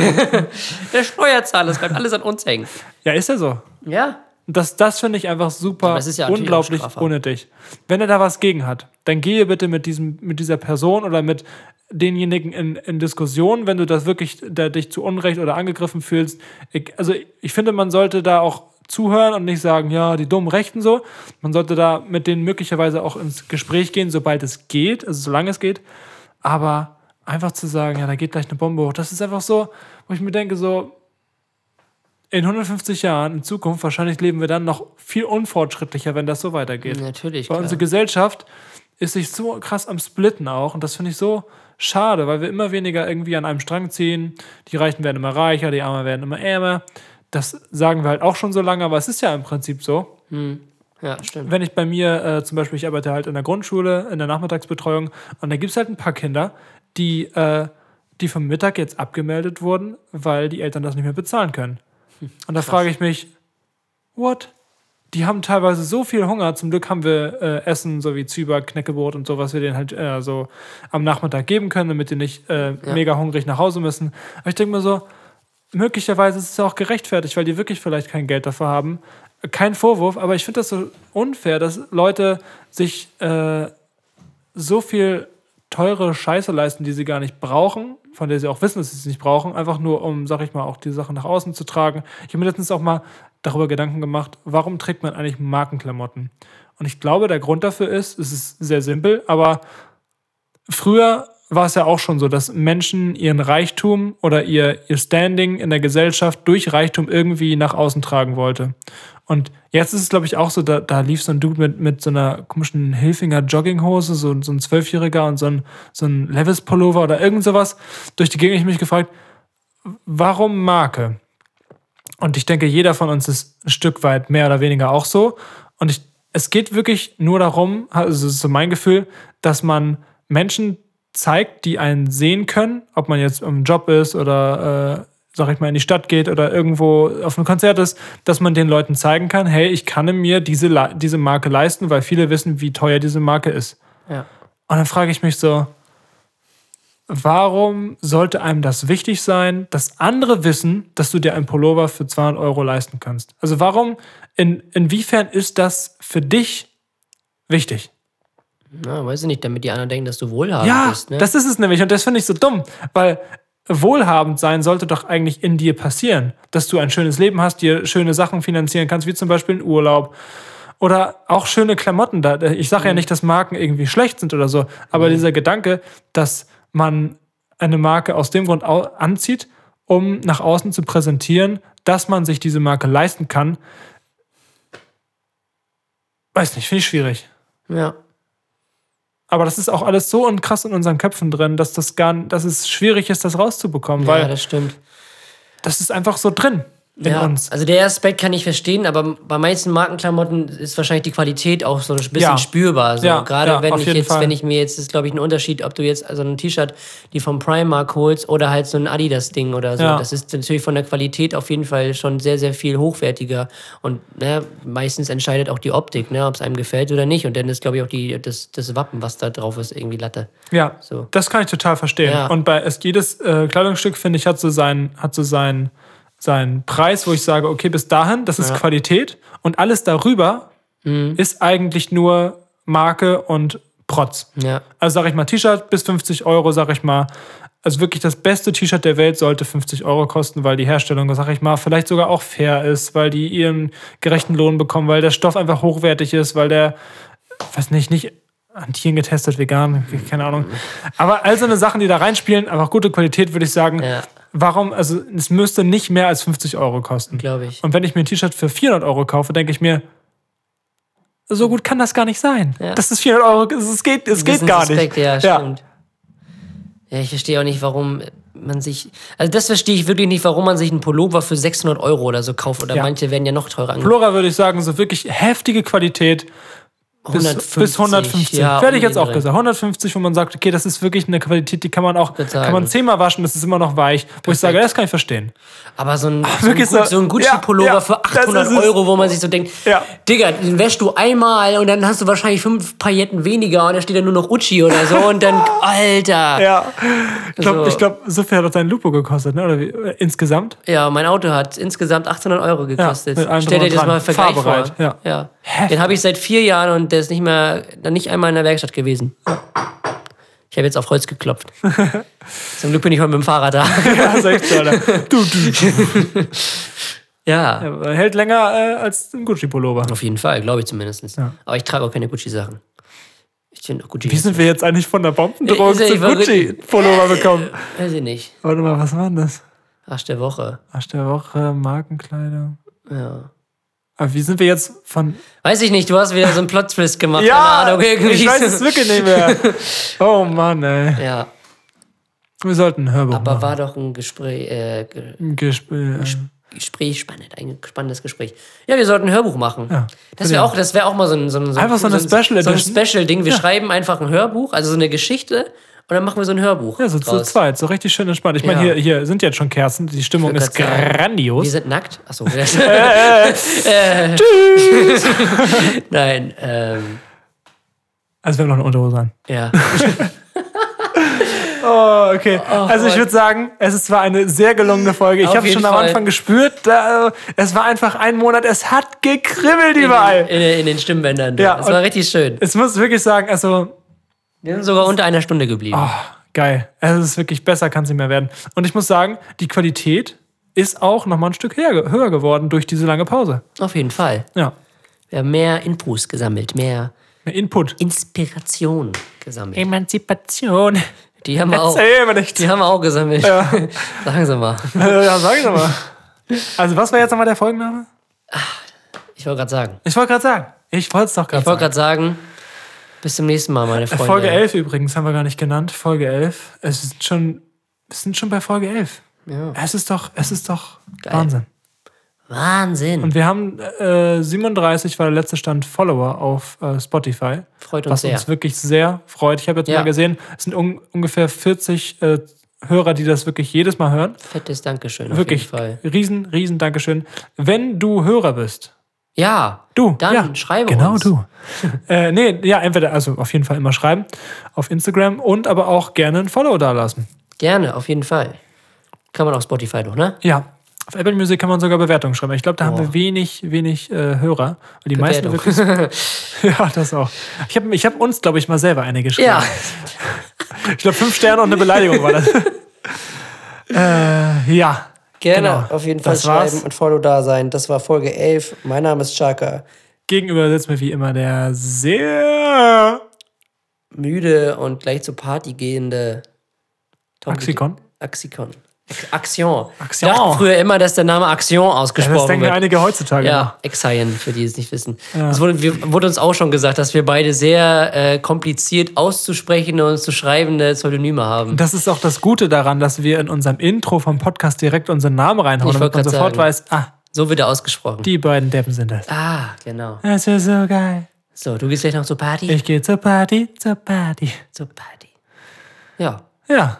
Der Steuerzahler, das bleibt alles an uns hängen. Ja, ist ja so. Ja. Und Das, das finde ich einfach super ja unglaublich unnötig. Wenn er da was gegen hat, dann gehe bitte mit, diesem, mit dieser Person oder mit denjenigen in, in Diskussion, wenn du das wirklich da dich zu Unrecht oder angegriffen fühlst. Ich, also ich finde, man sollte da auch zuhören und nicht sagen, ja, die dummen Rechten so. Man sollte da mit denen möglicherweise auch ins Gespräch gehen, sobald es geht, also solange es geht. Aber einfach zu sagen, ja, da geht gleich eine Bombe hoch, das ist einfach so, wo ich mir denke, so, in 150 Jahren in Zukunft, wahrscheinlich leben wir dann noch viel unfortschrittlicher, wenn das so weitergeht. Natürlich, Weil klar. unsere Gesellschaft ist sich so krass am Splitten auch und das finde ich so schade, weil wir immer weniger irgendwie an einem Strang ziehen. Die Reichen werden immer reicher, die Armen werden immer ärmer. Das sagen wir halt auch schon so lange, aber es ist ja im Prinzip so. Ja, stimmt. Wenn ich bei mir äh, zum Beispiel, ich arbeite halt in der Grundschule, in der Nachmittagsbetreuung und da gibt es halt ein paar Kinder, die, äh, die vom Mittag jetzt abgemeldet wurden, weil die Eltern das nicht mehr bezahlen können. Und da frage ich mich, what? Die haben teilweise so viel Hunger. Zum Glück haben wir äh, Essen, so wie Zwieback, Knäckebrot und so, was wir denen halt äh, so am Nachmittag geben können, damit die nicht äh, mega hungrig nach Hause müssen. Aber ich denke mir so, möglicherweise ist es ja auch gerechtfertigt, weil die wirklich vielleicht kein Geld dafür haben. Kein Vorwurf, aber ich finde das so unfair, dass Leute sich äh, so viel teure Scheiße leisten, die sie gar nicht brauchen, von der sie auch wissen, dass sie es nicht brauchen, einfach nur um, sag ich mal, auch die Sachen nach außen zu tragen. Ich habe mir letztens auch mal darüber Gedanken gemacht, warum trägt man eigentlich Markenklamotten? Und ich glaube, der Grund dafür ist, es ist sehr simpel, aber früher war es ja auch schon so, dass Menschen ihren Reichtum oder ihr, ihr Standing in der Gesellschaft durch Reichtum irgendwie nach außen tragen wollte. Und jetzt ist es, glaube ich, auch so, da, da lief so ein Dude mit, mit so einer komischen Hilfinger Jogginghose, so, so ein Zwölfjähriger und so ein, so ein Levis-Pullover oder irgend sowas durch die Gegend. Ich mich gefragt, warum Marke? Und ich denke, jeder von uns ist ein Stück weit mehr oder weniger auch so. Und ich, es geht wirklich nur darum, also das ist so mein Gefühl, dass man Menschen zeigt, die einen sehen können, ob man jetzt im Job ist oder, äh, sag ich mal, in die Stadt geht oder irgendwo auf einem Konzert ist, dass man den Leuten zeigen kann, hey, ich kann mir diese, diese Marke leisten, weil viele wissen, wie teuer diese Marke ist. Ja. Und dann frage ich mich so, warum sollte einem das wichtig sein, dass andere wissen, dass du dir einen Pullover für 200 Euro leisten kannst? Also warum, in, inwiefern ist das für dich wichtig? Na, weiß ich nicht, damit die anderen denken, dass du wohlhabend Ja, bist. Ne? das ist es nämlich. Und das finde ich so dumm, weil wohlhabend sein sollte doch eigentlich in dir passieren. Dass du ein schönes Leben hast, dir schöne Sachen finanzieren kannst, wie zum Beispiel einen Urlaub. Oder auch schöne Klamotten. Da- Ich sage ja Mhm. nicht, dass Marken irgendwie schlecht sind oder so, aber dieser Gedanke, dass man eine Marke aus dem Grund anzieht, um nach außen zu präsentieren, dass man sich diese Marke leisten kann, weiß nicht, finde ich schwierig. ja. Aber das ist auch alles so und krass in unseren Köpfen drin, dass das gar, dass es schwierig ist, das rauszubekommen, ja, weil das stimmt. das ist einfach so drin in ja, uns. Also der Aspekt kann ich verstehen, aber bei manchen Markenklamotten ist wahrscheinlich die Qualität auch so ein bisschen Ja. spürbar. So. Ja, Gerade ja, wenn ich jetzt, Fall. wenn ich mir jetzt, ist glaube ich ein Unterschied, ob du jetzt also ein T-Shirt, die vom Primark holst oder halt so ein Adidas-Ding oder so. Das ist natürlich von der Qualität auf jeden Fall schon sehr, sehr viel hochwertiger. Und ne, meistens entscheidet auch die Optik, ne, ob es einem gefällt oder nicht. Und dann ist, glaube ich, auch die, das, das Wappen, was da drauf ist, irgendwie Latte. Ja, So. das kann ich total verstehen. Und bei es, jedes äh, Kleidungsstück, finde ich, hat so seinen, hat so seinen, seinen Preis, wo ich sage, okay, bis dahin, das ist Ja. Qualität und alles darüber ist eigentlich nur Marke und Protz. Ja. Also sage ich mal, T-Shirt bis 50 Euro, sage ich mal. Also wirklich das beste T-Shirt der Welt sollte 50 Euro kosten, weil die Herstellung, sage ich mal, vielleicht sogar auch fair ist, weil die ihren gerechten Lohn bekommen, weil der Stoff einfach hochwertig ist, weil der, weiß nicht, nicht an Tieren getestet, vegan, keine Ahnung. Aber all so eine Sachen, die da reinspielen, aber auch gute Qualität, würde ich sagen. Ja. Warum, also es müsste nicht mehr als 50 Euro kosten. Glaube ich. Und wenn ich mir ein T-Shirt für 400 Euro kaufe, denke ich mir, so gut kann das gar nicht sein. Ja. Das ist 400 Euro, es geht, es geht gar nicht. Aspekt, ja, stimmt. Ja, ich verstehe auch nicht, warum man sich. Also, das verstehe ich wirklich nicht, warum man sich einen Pullover für 600 Euro oder so kauft. Oder Ja. manche werden ja noch teurer. Flora würde ich sagen, so wirklich heftige Qualität 150. Bis 150. Ja, Werde ich jetzt auch gesagt. 150, wo man sagt, okay, das ist wirklich eine Qualität, die kann man auch, kann man zehnmal waschen, das ist immer noch weich. Wo ich sage, das kann ich verstehen. Aber so ein, so ein, wirklich Gu- so- ein Gucci-Pullover ja, ja, für das 800 ist es. Euro, wo man sich so denkt, Ja. Digga, den wäschst du einmal und dann hast du wahrscheinlich fünf Pailletten weniger und da steht dann nur noch Uchi oder so und dann, (laughs) Alter. Ja, Ja. Ich glaube, Also- glaub, so viel hat auch dein Lupo gekostet, ne? Oder wie, äh, insgesamt? mein Auto hat insgesamt 800 Euro gekostet. allem Stell dir das mal Vergleich vor. Ja. ja. Den habe ich seit vier Jahren und der ist nicht mehr, dann nicht einmal in der Werkstatt gewesen. Ich habe jetzt auf Holz geklopft. (laughs) Zum Glück bin ich heute mit dem Fahrrad da. (laughs) Ja, echt so, Alter. Du, du. ja. Ja, hält länger äh, als ein Gucci-Pullover. Auf jeden Fall, glaube ich zumindest. Aber ich trage auch keine Gucci-Sachen. Ich finde auch Gucci. Wie sind wir jetzt eigentlich von der Bombendrohung ja- zu Gucci-Pullover bekommen? Weiß ich nicht. Warte mal, was war denn das? Arsch der Woche. Arsch der Woche, Markenkleidung. Ja. Aber wie sind wir jetzt von. Weiß ich nicht, du hast wieder so einen Plot-Twist gemacht. Ja! Ahnung, ich weiß so. es wirklich nicht mehr. (laughs) Oh Mann, ey. Ja, Wir sollten ein Hörbuch aber machen. war doch ein Gespräch, äh, Ge- Ein Gesp äh, Gespräch spannend, ein spannendes Gespräch. Ja, wir sollten ein Hörbuch machen. Ja, das wäre auch, das wäre auch mal so ein, so ein, so ein, Einfach so eine ein- Special so ein Edition. Special-Ding. Wir schreiben einfach ein Hörbuch, also so eine Geschichte, und dann machen wir so ein Hörbuch. ja, so zu zweit, so richtig schön entspannt. Ich meine, Ja. hier, hier sind jetzt schon Kerzen, die Stimmung ist grandios. Wir sind nackt. Achso. (laughs) (laughs) Tschüss. (laughs) Nein, ähm, Also, wir haben noch eine Unterhose an. ja. Oh, okay. also, ich würde sagen, es ist zwar eine sehr gelungene Folge. Ich habe schon am Fall. Anfang gespürt, da, es war einfach ein Monat, es hat gekribbelt überall. In, in, in den Stimmbändern. Ja, und- war richtig schön. Es muss wirklich sagen, also, Wir sind sogar unter einer Stunde geblieben. Oh, geil. Es ist wirklich besser, kann es nicht mehr werden. Und ich muss sagen, die Qualität ist auch nochmal ein Stück höher, geworden durch diese lange Pause. Auf jeden Fall. Ja. Wir haben mehr Infos gesammelt, mehr Mehr Input. Inspiration gesammelt. Emanzipation. Die haben wir auch. Die haben wir auch gesammelt. (laughs) Sagen Sie mal. (laughs) Ja, sag ich doch mal. Also, was war jetzt nochmal der Folgenname? Ich wollte gerade sagen. Ich wollte gerade sagen. Ich wollte es doch gerade Ich wollte sagen. gerade sagen, bis zum nächsten Mal, meine Freunde. Folge 11 übrigens haben wir gar nicht genannt. Folge 11. Es ist schon, wir sind schon bei Folge 11. Ja. Es ist doch, es ist doch Wahnsinn. Wahnsinn. Und wir haben äh, 37 war der letzte Stand Follower auf äh, Spotify. Freut uns was sehr. uns wirklich sehr freut. Ich habe jetzt Ja. mal gesehen, es sind un ungefähr 40 äh, Hörer, die das wirklich jedes Mal hören. Fettes Dankeschön auf Wirklich jeden Fall. riesen, riesen Dankeschön. Wenn du Hörer bist, Ja. Du, Dann ja, schreibe genau uns. du. (laughs) äh, nee, ja, entweder, also auf jeden Fall immer schreiben auf Instagram und aber auch gerne ein Follow dalassen. Gerne, auf jeden Fall. Kann man auf Spotify doch, ne? Ja, auf Apple Music kann man sogar Bewertungen schreiben. Ich glaube, da haben Boah. wir wenig, wenig äh, Hörer. Weil die meisten Bewertung. wirklich. (laughs) (laughs) ja, das auch. Ich habe ich hab uns, glaube ich, mal selber eine geschrieben. Ja. Ich glaube, fünf Sterne und eine Beleidigung war das. äh, ja. Gerne Genau. auf jeden Fall Das war's. schreiben und Follow da sein. Das war Folge 11. Mein Name ist Chaka. Gegenüber sitzt mir wie immer der sehr Müde und gleich zur Party gehende Tom Axikon. Axikon. Axion. Axion. Ich dachte früher immer, dass der Name Ja, ausgesprochen das denken wird. einige heutzutage. Ja, Exion, für die es nicht wissen. Es wurde, wir, wurde uns auch schon gesagt, dass wir beide sehr äh, kompliziert auszusprechende und zu schreibende Pseudonyme haben. Das ist auch das Gute daran, dass wir in unserem Intro vom Podcast direkt unseren Namen reinhauen, damit man sofort sagen. weiß, ah, So wird er ausgesprochen. die beiden Deppen sind das. ah, genau. Das ist so geil. So, du gehst gleich noch zur Party? Ich gehe zur Party, zur Party. Zur Party. Ja. Ja.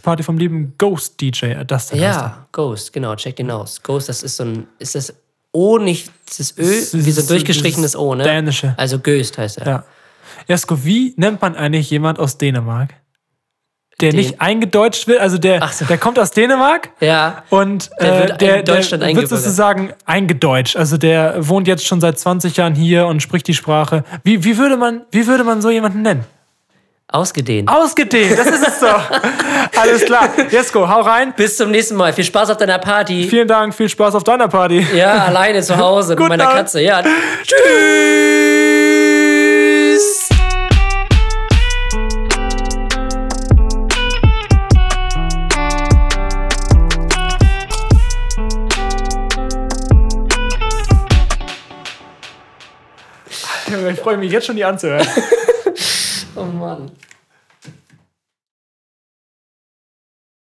Party vom lieben Ghost DJ. äh, Das. Ja, Ghost, genau, check den aus. Ghost, das ist so ein, ist das O nicht, das Ö, ist- wie so ein durchgestrichenes ist O, ne? Dänische. Also Ghost heißt er. Ja. Jasko, wie nennt man eigentlich jemand aus Dänemark? Der Den- nicht eingedeutscht wird, also der, so. der kommt aus Dänemark Ja. und Der äh, wird der, in Deutschland der wird sozusagen eingedeutscht. Also der wohnt jetzt schon seit 20 Jahren hier und spricht die Sprache. Wie, wie, würde, man, wie würde man so jemanden nennen? Ausgedehnt. Ausgedehnt, das ist es doch. (laughs) Alles klar. Jesko, hau rein. Bis zum nächsten Mal. Viel Spaß auf deiner Party. Vielen Dank, viel Spaß auf deiner Party. Ja, alleine zu Hause (laughs) mit meiner Abend. Katze. Ja. Tschüss. (laughs) Ich freue mich jetzt schon, die anzuhören. Oh Mann.